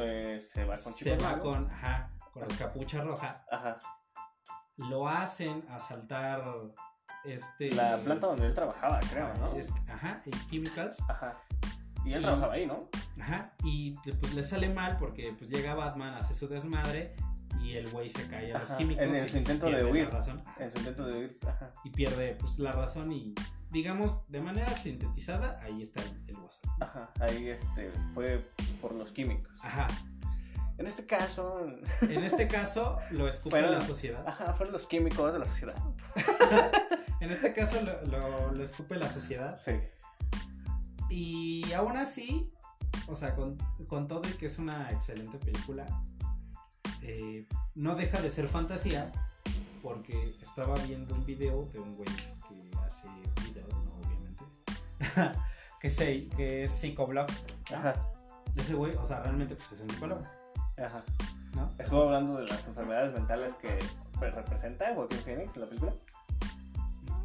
[SPEAKER 1] Eh, se va con
[SPEAKER 2] se va con, ajá, con la capucha roja.
[SPEAKER 1] Ajá.
[SPEAKER 2] Lo hacen asaltar este...
[SPEAKER 1] La planta donde él trabajaba, creo, ¿no?
[SPEAKER 2] es- ajá, Ace Chemicals.
[SPEAKER 1] Ajá. Y él
[SPEAKER 2] Y-
[SPEAKER 1] trabajaba ahí, ¿no?
[SPEAKER 2] Ajá, y pues le sale mal porque pues llega Batman, hace su desmadre y el güey se cae a los
[SPEAKER 1] Ajá,
[SPEAKER 2] químicos.
[SPEAKER 1] en su intento de huir. En su intento de huir. Ajá.
[SPEAKER 2] y pierde pues la razón y digamos de manera sintetizada ahí está el, guasón.
[SPEAKER 1] Ajá. Ahí este fue por los químicos.
[SPEAKER 2] Ajá.
[SPEAKER 1] En este caso.
[SPEAKER 2] En este caso lo
[SPEAKER 1] Fueron-
[SPEAKER 2] la sociedad.
[SPEAKER 1] Ajá, fueron los químicos de la sociedad.
[SPEAKER 2] En este caso lo, lo- lo escupe la sociedad.
[SPEAKER 1] Sí.
[SPEAKER 2] Y aún así, o sea, con, con todo y que es una excelente película, eh, no deja de ser fantasía porque estaba viendo un video de un güey que hace que, se, que es psicoblog.
[SPEAKER 1] Ajá.
[SPEAKER 2] Ese güey, o sea, realmente pues es un psicólogo,
[SPEAKER 1] Ajá.
[SPEAKER 2] ¿no?
[SPEAKER 1] Estuvo hablando de las enfermedades mentales que pues, representa Joaquín Phoenix en la película.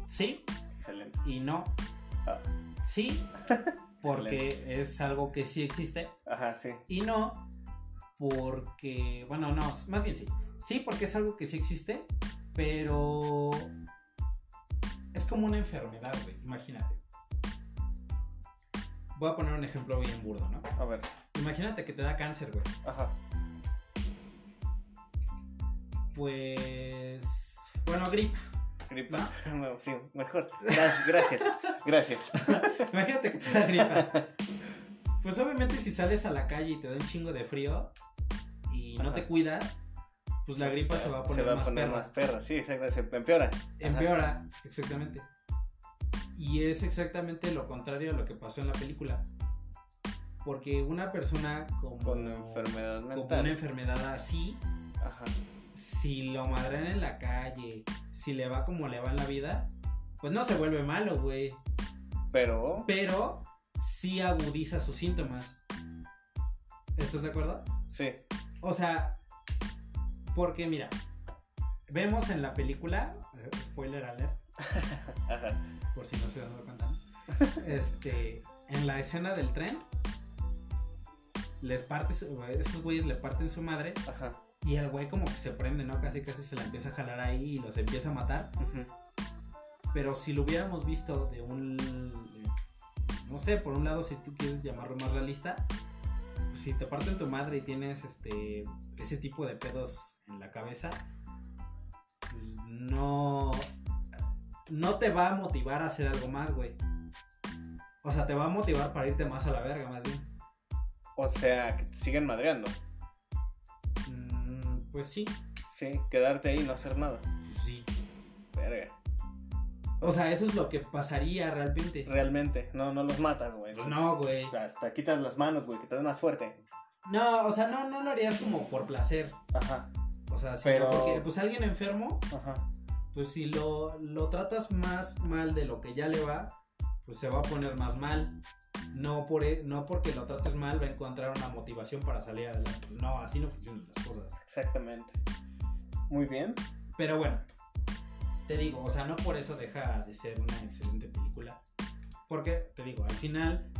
[SPEAKER 2] Sí
[SPEAKER 1] Excelente.
[SPEAKER 2] y no.
[SPEAKER 1] Ah.
[SPEAKER 2] Sí, porque es algo que sí existe.
[SPEAKER 1] Ajá, sí.
[SPEAKER 2] Y no porque, bueno, no, más bien sí. Sí, porque es algo que sí existe, pero es como una enfermedad, güey, imagínate. Voy a poner un ejemplo bien burdo, ¿no?
[SPEAKER 1] A ver.
[SPEAKER 2] Imagínate que te da cáncer, güey.
[SPEAKER 1] Ajá.
[SPEAKER 2] Pues, bueno, gripa.
[SPEAKER 1] Gripa. No, sí, mejor. Gracias, gracias.
[SPEAKER 2] Imagínate que te da gripa. Pues obviamente si sales a la calle y te da un chingo de frío y no
[SPEAKER 1] Ajá.
[SPEAKER 2] te cuidas, pues la gripa se va a poner,
[SPEAKER 1] Se va a
[SPEAKER 2] más
[SPEAKER 1] poner
[SPEAKER 2] perra.
[SPEAKER 1] más perra, sí, exacto. Se empeora. Ajá.
[SPEAKER 2] Empeora, exactamente. Y es exactamente lo contrario a lo que pasó en la película. Porque una persona como,
[SPEAKER 1] Con enfermedad
[SPEAKER 2] como
[SPEAKER 1] mental.
[SPEAKER 2] una enfermedad así,
[SPEAKER 1] Ajá.
[SPEAKER 2] si lo madrean en la calle, si le va como le va en la vida, pues no se vuelve malo, güey.
[SPEAKER 1] Pero.
[SPEAKER 2] Pero sí agudiza sus síntomas. ¿Estás de acuerdo?
[SPEAKER 1] Sí.
[SPEAKER 2] O sea, porque mira, vemos en la película, eh, spoiler alert,
[SPEAKER 1] Ajá.
[SPEAKER 2] Por si no se dan cuenta, ¿no? este, en la escena del tren, les parte, esos güeyes le parten su madre
[SPEAKER 1] Ajá.
[SPEAKER 2] y el güey como que se prende, ¿no? Casi casi se la empieza a jalar ahí y los empieza a matar. Pero si lo hubiéramos visto de un. No sé, por un lado, si tú quieres llamarlo más realista, pues, si te parten tu madre y tienes este ese tipo de pedos en la cabeza, pues no. No te va a motivar a hacer algo más, güey. O sea, te va a motivar para irte más a la verga, más bien.
[SPEAKER 1] O sea, que te siguen madreando.
[SPEAKER 2] Mm, pues sí,
[SPEAKER 1] Sí, quedarte ahí y no hacer nada.
[SPEAKER 2] pues sí.
[SPEAKER 1] Verga.
[SPEAKER 2] O sea, eso es lo que pasaría realmente.
[SPEAKER 1] Realmente, no, no los matas, güey.
[SPEAKER 2] Pues no, güey.
[SPEAKER 1] Hasta quitas las manos, güey, que te den más fuerte.
[SPEAKER 2] No, o sea, no, no lo harías como por placer.
[SPEAKER 1] Ajá,
[SPEAKER 2] O sea, sino
[SPEAKER 1] Pero-
[SPEAKER 2] porque pues alguien enfermo,
[SPEAKER 1] ajá.
[SPEAKER 2] Pues si lo, lo tratas más mal de lo que ya le va, pues se va a poner más mal. No, por, e- no porque lo trates mal va a encontrar una motivación para salir adelante. No, así no funcionan las cosas.
[SPEAKER 1] Exactamente. Muy bien.
[SPEAKER 2] Pero bueno, te digo, o sea, no por eso deja de ser una excelente película. Porque, te digo, al final,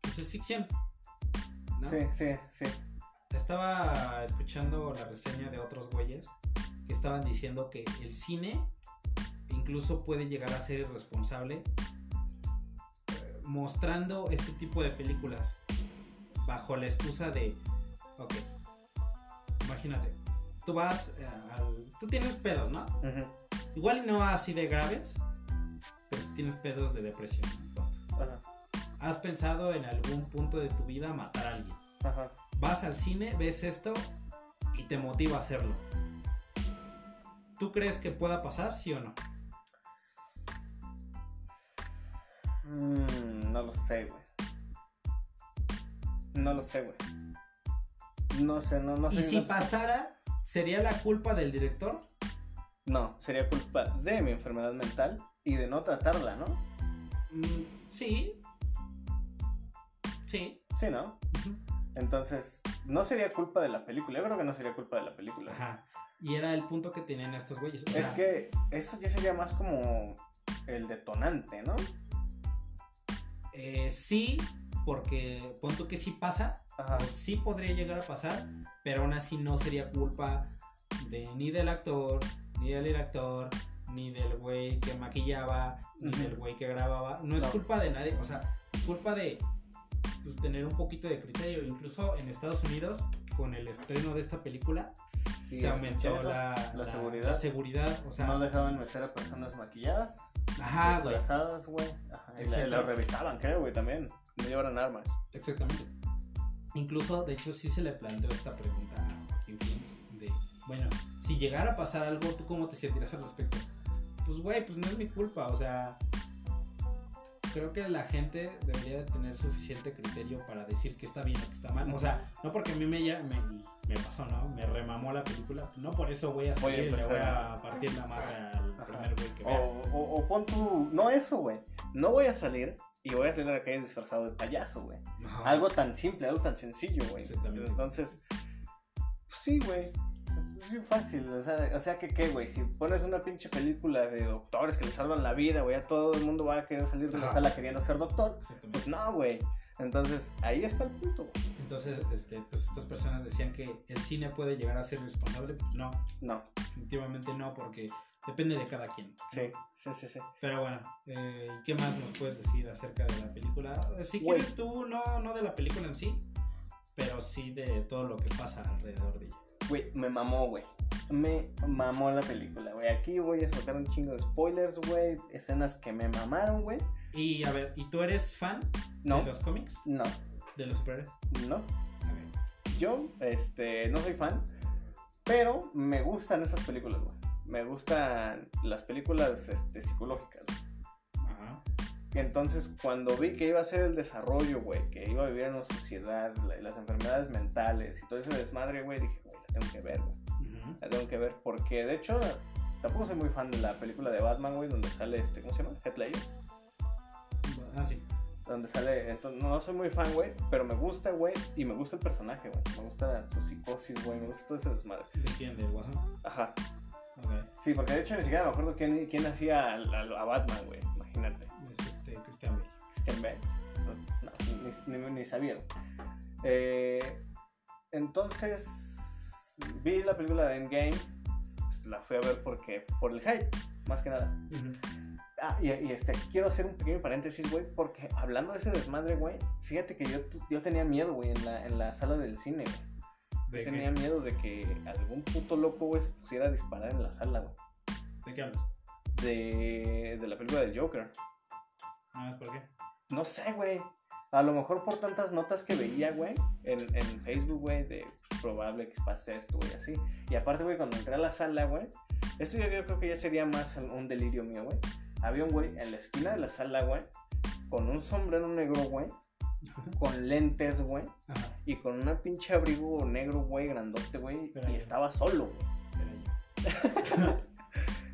[SPEAKER 2] pues es ficción. ¿no?
[SPEAKER 1] Sí, sí, sí.
[SPEAKER 2] Estaba escuchando la reseña de otros güeyes que estaban diciendo que el cine incluso puede llegar a ser irresponsable eh, mostrando este tipo de películas bajo la excusa de, ok, imagínate, tú vas eh, al... Tú tienes pedos, ¿no?
[SPEAKER 1] Ujú.
[SPEAKER 2] Igual y no así de graves, pero sí tienes pedos de depresión. Has pensado en algún punto de tu vida matar a alguien. vas al cine, ves esto y te motiva a hacerlo. ¿Tú crees que pueda pasar, sí o no?
[SPEAKER 1] Mm, no lo sé, güey. No lo sé, güey. No sé, no, no sé.
[SPEAKER 2] y si
[SPEAKER 1] no,
[SPEAKER 2] pasara, ¿sería la culpa del director?
[SPEAKER 1] no, sería culpa de mi enfermedad mental y de no tratarla, ¿no?
[SPEAKER 2] Mm, sí. Sí.
[SPEAKER 1] Sí, ¿no? Entonces, no sería culpa de la película. Yo creo que no sería culpa de la película.
[SPEAKER 2] Ajá. Y era el punto que tenían estos güeyes. O
[SPEAKER 1] Es que eso ya sería más como el detonante, ¿no?
[SPEAKER 2] eh, sí, porque punto que sí pasa, pues sí podría llegar a pasar, pero aún así no sería culpa de ni del actor, ni del director, ni del güey que maquillaba, ni del güey que grababa. No es culpa de nadie, o sea, es culpa de pues, tener un poquito de criterio. Incluso en Estados Unidos, con el estreno de esta película,
[SPEAKER 1] Sí,
[SPEAKER 2] se aumentó la,
[SPEAKER 1] La seguridad.
[SPEAKER 2] la seguridad, o sea,
[SPEAKER 1] no dejaban meter a personas maquilladas,
[SPEAKER 2] ajá, güey,
[SPEAKER 1] güey. Y
[SPEAKER 2] Exacto.
[SPEAKER 1] lo revisaban, creo, güey, también. No llevaran armas.
[SPEAKER 2] exactamente. Incluso, de hecho, sí se le planteó esta pregunta a Joaquín Phoenix de, bueno, si llegara a pasar algo, ¿tú cómo te sentirás al respecto? Pues, güey, pues no es mi culpa, o sea, creo que la gente debería de tener suficiente criterio para decir que está bien o que está mal. O sea, no porque a mí me, ya- me, me pasó, ¿no? Me remamó la película, no por eso voy a
[SPEAKER 1] Voy a
[SPEAKER 2] salir y le voy a partir la madre al
[SPEAKER 1] Ajá.
[SPEAKER 2] primer güey que vea.
[SPEAKER 1] o, o pon tu. No eso, güey. No voy a salir y voy a salir a la calle disfrazado de payaso, güey. Algo tan simple, algo tan sencillo, güey. Entonces, pues sí, güey. Es bien fácil. O sea, o sea que qué, güey. Si pones una pinche película de doctores que le salvan la vida, güey, a todo el mundo va a querer salir de la sala queriendo ser doctor. Pues no, güey. Entonces, ahí está el punto.
[SPEAKER 2] Entonces, este, pues estas personas decían que el cine puede llegar a ser responsable, pues no,
[SPEAKER 1] No,
[SPEAKER 2] definitivamente no, porque depende de cada quien.
[SPEAKER 1] sí, sí, sí, sí.
[SPEAKER 2] Pero bueno, eh, ¿qué más nos puedes decir acerca de la película? Si quieres tú, no, no de la película en sí, pero sí de todo lo que pasa alrededor de ella.
[SPEAKER 1] Güey, me mamó, güey. Me mamó la película, güey. Aquí voy a soltar un chingo de spoilers, güey. Escenas que me mamaron, güey.
[SPEAKER 2] Y a ver, ¿y tú eres fan
[SPEAKER 1] No,
[SPEAKER 2] de los cómics?
[SPEAKER 1] no,
[SPEAKER 2] ¿De los superhéroes?
[SPEAKER 1] no.
[SPEAKER 2] Ver.
[SPEAKER 1] Yo, este, no soy fan, pero me gustan esas películas, güey. Me gustan las películas este, psicológicas. güey. Entonces, cuando vi que iba a ser el desarrollo, güey, que iba a vivir en una sociedad, la- las enfermedades mentales y todo ese desmadre, güey, dije, güey, la tengo que ver, güey. La tengo que ver porque, de hecho, tampoco soy muy fan de la película de Batman, güey, donde sale este, ¿cómo se llama? Heath Ledger.
[SPEAKER 2] Ah, sí.
[SPEAKER 1] Donde sale. Entonces, no soy muy fan, güey. Pero me gusta, güey. Y me gusta el personaje, güey. Me gusta su psicosis, güey. Me gusta todo ese desmadre.
[SPEAKER 2] ¿De quién? ¿Del Guasón?
[SPEAKER 1] Ajá.
[SPEAKER 2] Ok.
[SPEAKER 1] Sí, porque de hecho ni siquiera me acuerdo quién, quién hacía a, a- a Batman, güey. Imagínate.
[SPEAKER 2] Christian Bale.
[SPEAKER 1] Entonces, no, ni, ni, ni sabía. Eh, entonces, vi la película de Endgame. La fui a ver porque por el hype, más que nada. Ah, y, y, este, quiero hacer un pequeño paréntesis, güey, porque hablando de ese desmadre, güey, fíjate que yo, yo tenía miedo, güey, en la, en la sala del cine, güey.
[SPEAKER 2] ¿De
[SPEAKER 1] Yo
[SPEAKER 2] qué?
[SPEAKER 1] tenía miedo de que algún puto loco, güey, se pusiera a disparar en la sala, güey.
[SPEAKER 2] ¿De qué hablas?
[SPEAKER 1] De, de la película del Joker.
[SPEAKER 2] No, ¿es por qué?
[SPEAKER 1] No sé, güey. A lo mejor por tantas notas que veía, güey, en, en Facebook, güey, de pues, probable que pase esto, güey, así. Y aparte, güey, cuando entré a la sala, güey, esto yo, yo creo que ya sería más un delirio mío, güey. Había un güey en la esquina de la sala, güey, con un sombrero negro, güey, con lentes, güey, y con una pinche abrigo negro, güey, grandote, güey, y
[SPEAKER 2] ahí-
[SPEAKER 1] estaba solo, güey.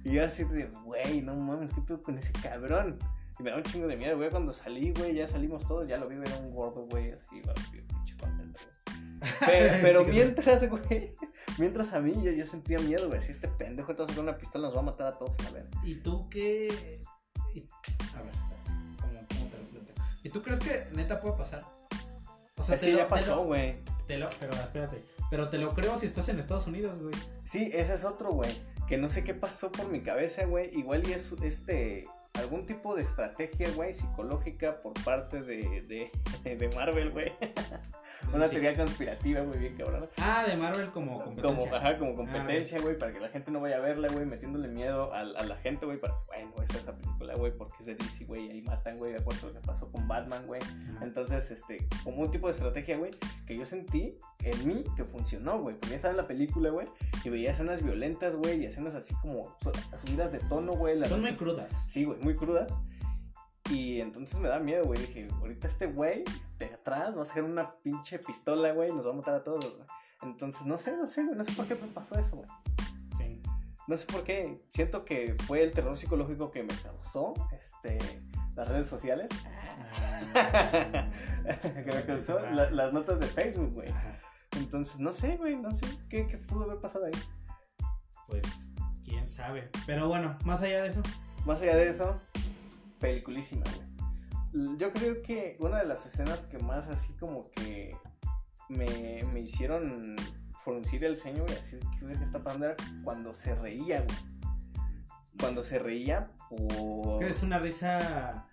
[SPEAKER 1] Y yo así de, güey, no mames, ¿qué pedo con ese cabrón? Y me da un chingo de miedo, güey. Cuando salí, güey, ya salimos todos, ya lo vi, era un gordo, güey, así, güey, pinche contento, güey. Pero, pero mientras, güey, mientras a mí yo, yo sentía miedo, güey. Si este pendejo te va a sacar una pistola, nos va a matar a todos a verga.
[SPEAKER 2] ¿Y tú qué? y- A ver, ¿cómo, cómo te lo planteo? ¿Y tú crees que neta puede pasar? O
[SPEAKER 1] Es que
[SPEAKER 2] lo-
[SPEAKER 1] ya pasó, güey.
[SPEAKER 2] Te lo, pero espérate, pero te lo creo si estás en Estados Unidos, güey.
[SPEAKER 1] Sí, ese es otro, güey. Que no sé qué pasó por mi cabeza, güey. Igual y es este. Algún tipo de estrategia, güey, psicológica por parte de, de, de Marvel, güey. Una
[SPEAKER 2] Sí.
[SPEAKER 1] teoría conspirativa, güey, bien cabrón.
[SPEAKER 2] Ah, de Marvel como competencia.
[SPEAKER 1] Como, ajá, como
[SPEAKER 2] Ah,
[SPEAKER 1] competencia, güey, para que la gente no vaya a verla, güey, metiéndole miedo a, a la gente, güey, para, bueno, esta es la película, güey, porque es de DC, güey, ahí matan, güey, de acuerdo a lo que pasó con Batman, güey. Entonces, este, como un tipo de estrategia, güey, que yo sentí en mí que funcionó, güey, porque ya estaba en la película, güey, y veía escenas violentas, güey, y escenas así como su- subidas de tono, güey. las
[SPEAKER 2] Son muy crudas.
[SPEAKER 1] Sí, güey, muy crudas. Y entonces me da miedo, güey. Dije, ahorita este güey de atrás va a sacar una pinche pistola, güey, y nos va a matar a todos, güey. Entonces, no sé, no sé, güey, no sé por qué me pasó eso, güey.
[SPEAKER 2] Sí.
[SPEAKER 1] No sé por qué. Siento que fue el terror psicológico que me causó, este, las redes sociales.
[SPEAKER 2] Ah,
[SPEAKER 1] que me causó la- las notas de Facebook, güey.
[SPEAKER 2] Ajá.
[SPEAKER 1] Entonces, no sé, güey, no sé qué, qué pudo haber pasado ahí.
[SPEAKER 2] Pues, quién sabe. Pero bueno, más allá de eso.
[SPEAKER 1] Más allá de eso, peliculísima, güey. Yo creo que una de las escenas que más así como que me, me hicieron fruncir el ceño, güey, así que "Güey, ¿qué está pasando? Era cuando se reía, güey. Cuando se reía por...
[SPEAKER 2] Que es una risa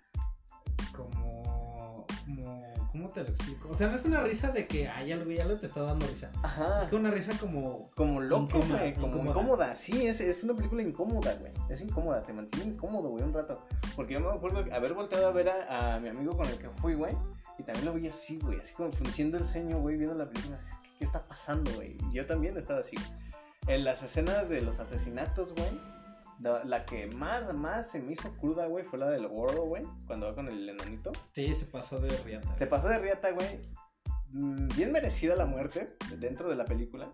[SPEAKER 2] como, como. ¿Cómo te lo explico? O sea, no es una risa de que hay algo y algo te está dando risa.
[SPEAKER 1] Ajá.
[SPEAKER 2] Es que una risa como.
[SPEAKER 1] Como loco, güey, como
[SPEAKER 2] incómoda.
[SPEAKER 1] incómoda. Sí, es, es una película incómoda, güey. Es incómoda, te mantiene incómodo, güey, un rato. Porque yo me acuerdo haber volteado a ver a, a mi amigo con el que fui, güey. Y también lo vi así, güey, así como frunciendo el ceño, güey, viendo la película. Así, ¿qué, qué está pasando, güey? Y yo también estaba así. En las escenas de los asesinatos, güey. La, la que más, más se me hizo cruda, güey, fue la del gordo, güey. Cuando va con el enanito.
[SPEAKER 2] Sí, se pasó de riata.
[SPEAKER 1] Se pasó de riata, güey. Mm, Bien merecida la muerte dentro de la película.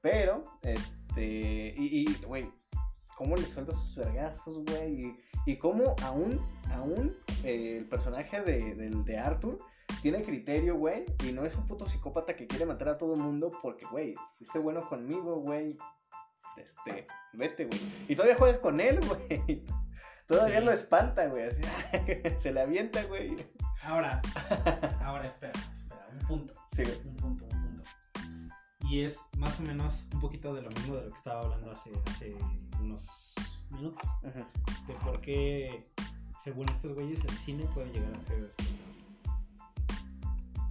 [SPEAKER 1] Pero, este. Y, güey, cómo le suelta sus vergazos, güey. Y, y cómo aún, aún eh, el personaje de, del- de Arthur tiene criterio, güey. Y no es un puto psicópata que quiere matar a todo el mundo porque, güey, fuiste bueno conmigo, güey. Este, vete, güey. Y todavía juega con él, güey. Todavía
[SPEAKER 2] Sí.
[SPEAKER 1] lo espanta, güey. Se le avienta, güey.
[SPEAKER 2] Ahora, ahora espera, espera, un punto.
[SPEAKER 1] Sí, güey.
[SPEAKER 2] Un punto, un punto. Y es más o menos un poquito de lo mismo de lo que estaba hablando hace, hace unos minutos. De por qué, según estos güeyes, el cine puede llegar a ser.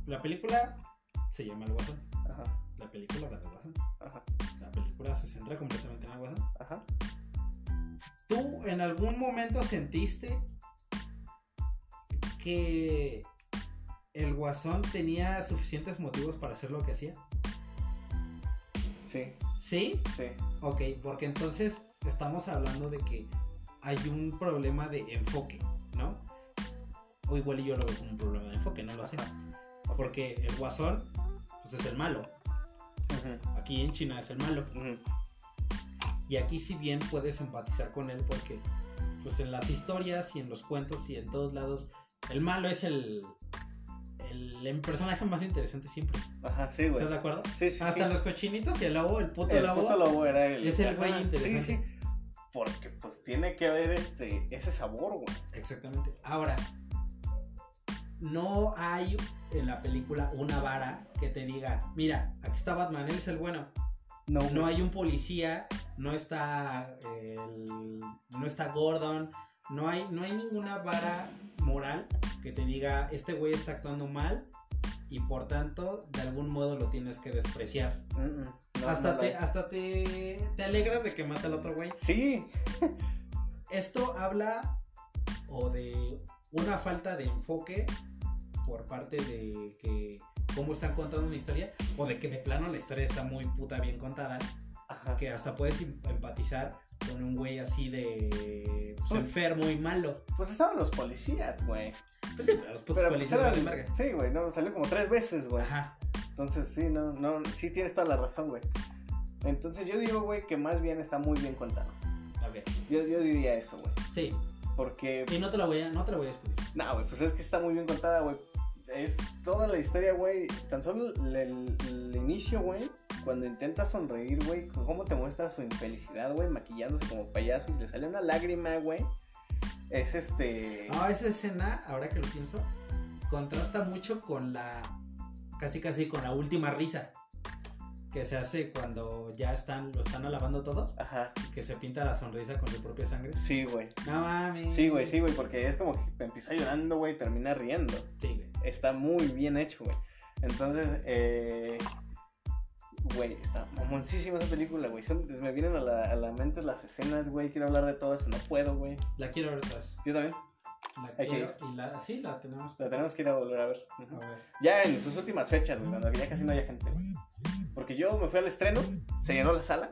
[SPEAKER 2] La película se llama El Guasón.
[SPEAKER 1] Ajá,
[SPEAKER 2] La película va de Guasón.
[SPEAKER 1] ajá,
[SPEAKER 2] La película se centra completamente en el Guasón.
[SPEAKER 1] ajá.
[SPEAKER 2] ¿Tú en algún momento sentiste que el Guasón tenía suficientes motivos para hacer lo que hacía?
[SPEAKER 1] Sí,
[SPEAKER 2] ¿Sí?
[SPEAKER 1] sí.
[SPEAKER 2] Ok, porque entonces estamos hablando de que hay un problema de enfoque, ¿no? O igual y yo lo veo como un problema de enfoque, no lo sé. Porque el Guasón, pues es el malo. Aquí en China es el malo.
[SPEAKER 1] ujú.
[SPEAKER 2] Y aquí si bien puedes empatizar con él porque pues en las historias y en los cuentos y en todos lados, el malo es el, el, el personaje más interesante siempre.
[SPEAKER 1] Ajá, sí, güey.
[SPEAKER 2] ¿Estás de acuerdo?
[SPEAKER 1] Sí, sí,
[SPEAKER 2] Hasta
[SPEAKER 1] sí.
[SPEAKER 2] los cochinitos y el lobo, el puto
[SPEAKER 1] el
[SPEAKER 2] lobo.
[SPEAKER 1] puto lobo era el.
[SPEAKER 2] es el güey interesante.
[SPEAKER 1] Sí, sí. Porque pues tiene que haber este, ese sabor, güey.
[SPEAKER 2] Exactamente. Ahora, no hay en la película una vara que te diga, mira, aquí está Batman, él es el bueno.
[SPEAKER 1] No,
[SPEAKER 2] No hay un policía, no está el, no está Gordon, no hay, no hay ninguna vara moral que te diga, este güey está actuando mal y por tanto, de algún modo lo tienes que despreciar.
[SPEAKER 1] No,
[SPEAKER 2] hasta
[SPEAKER 1] no
[SPEAKER 2] te, hasta te, te alegras de que mata al otro güey.
[SPEAKER 1] Sí.
[SPEAKER 2] Esto habla o de una falta de enfoque por parte de que cómo están contando una historia o de que de plano la historia está muy puta bien contada
[SPEAKER 1] Ajá.
[SPEAKER 2] que hasta puedes em- empatizar con un güey así de pues,
[SPEAKER 1] Pues-
[SPEAKER 2] enfermo y malo.
[SPEAKER 1] Pues estaban los policías, güey.
[SPEAKER 2] Pues sí, pero los putos
[SPEAKER 1] Pero pues,
[SPEAKER 2] policías valen verga.
[SPEAKER 1] Sí, güey, no, salió como tres veces, güey.
[SPEAKER 2] Ajá.
[SPEAKER 1] Entonces, sí, no, no, sí tienes toda la razón, güey. Entonces yo digo, güey, que más bien está muy bien contado.
[SPEAKER 2] Ok.
[SPEAKER 1] Yo, yo diría eso, güey.
[SPEAKER 2] Sí.
[SPEAKER 1] Porque,
[SPEAKER 2] Y no te la voy a, no te la voy a discutir.
[SPEAKER 1] no, güey, pues es que está muy bien contada, güey. Es toda la historia, güey. Tan solo el, el- el inicio, güey. Cuando intenta sonreír, güey. Cómo te muestra su infelicidad, güey. Maquillándose como payaso y le sale una lágrima, güey. Es este.
[SPEAKER 2] Ah, esa escena, ahora que lo pienso, contrasta mucho con la. casi casi con la última risa que se hace cuando ya están, lo están alabando todos,
[SPEAKER 1] Ajá.
[SPEAKER 2] y que se pinta la sonrisa con su propia sangre.
[SPEAKER 1] Sí, güey.
[SPEAKER 2] No mames.
[SPEAKER 1] Sí, güey, sí, güey. Porque es como que empieza llorando, güey. y Termina riendo.
[SPEAKER 2] Sí, güey.
[SPEAKER 1] Está muy bien hecho, güey. Entonces, eh. Güey, está mamoncísima esa película, güey. Son- Me vienen a la, a la mente las escenas, güey. Quiero hablar de todas, pero no puedo, güey.
[SPEAKER 2] La quiero ver otra vez.
[SPEAKER 1] Yo también.
[SPEAKER 2] La quiero. Y la, sí, la tenemos.
[SPEAKER 1] La tenemos que ir a volver a ver. Ujú.
[SPEAKER 2] A ver.
[SPEAKER 1] Ya en sus últimas fechas, güey, cuando ya casi no haya gente, güey. Porque yo me fui al estreno, se llenó la sala.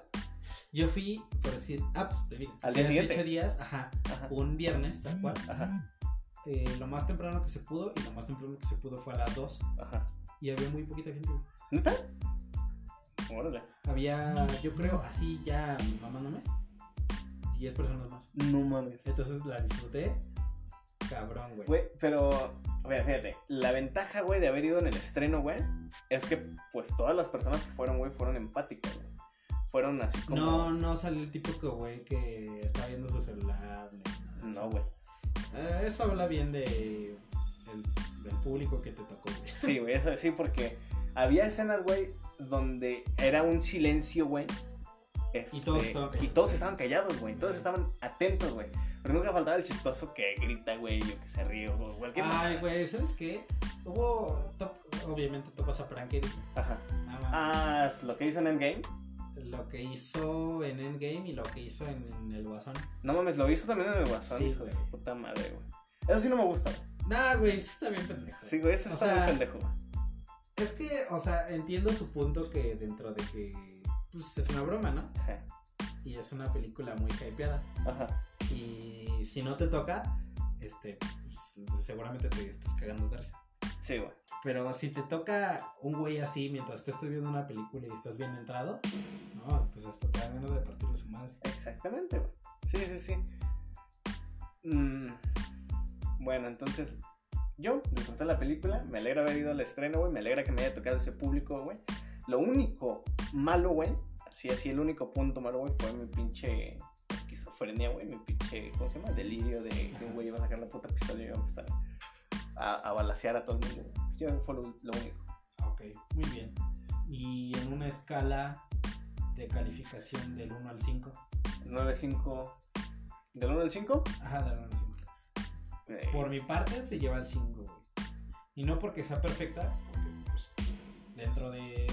[SPEAKER 2] Yo fui, por decir, ah, pues digo.
[SPEAKER 1] Al día siguiente.
[SPEAKER 2] días, ajá,
[SPEAKER 1] Ajá.
[SPEAKER 2] un viernes, tal cual.
[SPEAKER 1] Ajá.
[SPEAKER 2] Eh, lo más temprano que se pudo, y lo más temprano que se pudo fue a las 2.
[SPEAKER 1] Ajá.
[SPEAKER 2] Y había muy poquita gente. güey.
[SPEAKER 1] ¿Neta? Órale.
[SPEAKER 2] Había, yo creo, así ya mamándome, 10 personas más.
[SPEAKER 1] No mames.
[SPEAKER 2] Entonces la disfruté, cabrón, güey.
[SPEAKER 1] Güey, pero, a ver, fíjate, la ventaja, güey, de haber ido en el estreno, güey, es que, pues, todas las personas que fueron, güey, fueron empáticas, güey. Fueron así como...
[SPEAKER 2] No, no salió el típico güey que está viendo su celular. ni nada.
[SPEAKER 1] No, güey.
[SPEAKER 2] Eh, eso habla bien de el- del público que te tocó, güey.
[SPEAKER 1] Sí, güey, eso sí, porque había escenas, güey, donde era un silencio, güey. Este,
[SPEAKER 2] Y todos estaban
[SPEAKER 1] y
[SPEAKER 2] callados.
[SPEAKER 1] todos estaban callados, güey. Todos estaban atentos, güey. Pero nunca faltaba el chistoso que grita, güey, o que se ríe, o cualquier
[SPEAKER 2] Ay, güey, ¿sabes qué? Hubo, top- obviamente topas a Pranked.
[SPEAKER 1] Ajá.
[SPEAKER 2] Más.
[SPEAKER 1] Ah, lo que hizo en Endgame.
[SPEAKER 2] Lo que hizo en Endgame y lo que hizo en, en el Guasón.
[SPEAKER 1] No mames, lo hizo también en el Guasón,
[SPEAKER 2] Sí,
[SPEAKER 1] hijo de puta madre, güey. Eso sí no me gusta.
[SPEAKER 2] Nah, güey, eso está bien pendejo.
[SPEAKER 1] Sí, güey, eso
[SPEAKER 2] O
[SPEAKER 1] está
[SPEAKER 2] sea,
[SPEAKER 1] muy pendejo.
[SPEAKER 2] Es que, o sea, entiendo su punto que dentro de que pues, es una broma, ¿no?
[SPEAKER 1] Ajá.
[SPEAKER 2] Y es una película muy hypeada.
[SPEAKER 1] Ajá.
[SPEAKER 2] Y si no te toca, este, pues, seguramente te estás cagando de risa.
[SPEAKER 1] Sí, güey.
[SPEAKER 2] Pero si te toca un güey así mientras te estoy viendo una película y estás bien entrado, no, pues hasta te da menos de partirle su madre.
[SPEAKER 1] Exactamente, güey. Sí, sí, sí. Mm, bueno, entonces, yo disfruté la película. Me alegra haber ido al estreno, güey. Me alegra que me haya tocado ese público, güey. Lo único malo, güey. Así, así, el único punto malo, güey, fue mi pinche esquizofrenia, güey. Mi pinche, ¿cómo se llama? Delirio de que un güey iba a sacar la puta pistola y iba a empezar a, a balasear a todo el mundo. Yo fue lo, lo único.
[SPEAKER 2] Ok, muy bien. Y en una escala de calificación del 1 al 5.
[SPEAKER 1] 9-5. ¿Del 1 al 5?
[SPEAKER 2] Ajá, del 1 al 5.
[SPEAKER 1] Eh,
[SPEAKER 2] Por mi parte se lleva el 5, güey. Y no porque sea perfecta, porque pues dentro de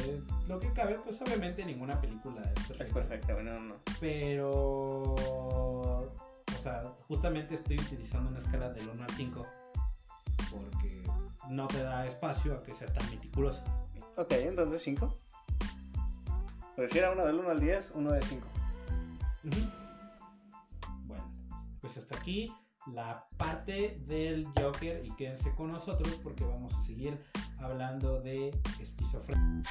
[SPEAKER 2] lo que cabe, pues obviamente ninguna película es perfecta.
[SPEAKER 1] es perfecta, güey. No, no.
[SPEAKER 2] Pero, o sea, justamente estoy utilizando una escala del 1 al 5 porque no te da espacio a que seas tan meticuloso.
[SPEAKER 1] Ok, entonces 5. Pues si era una del 1 al 10, uno de 5.
[SPEAKER 2] Ujú. Bueno, pues hasta aquí la parte del Joker y quédense con nosotros porque vamos a seguir hablando de esquizofrenia.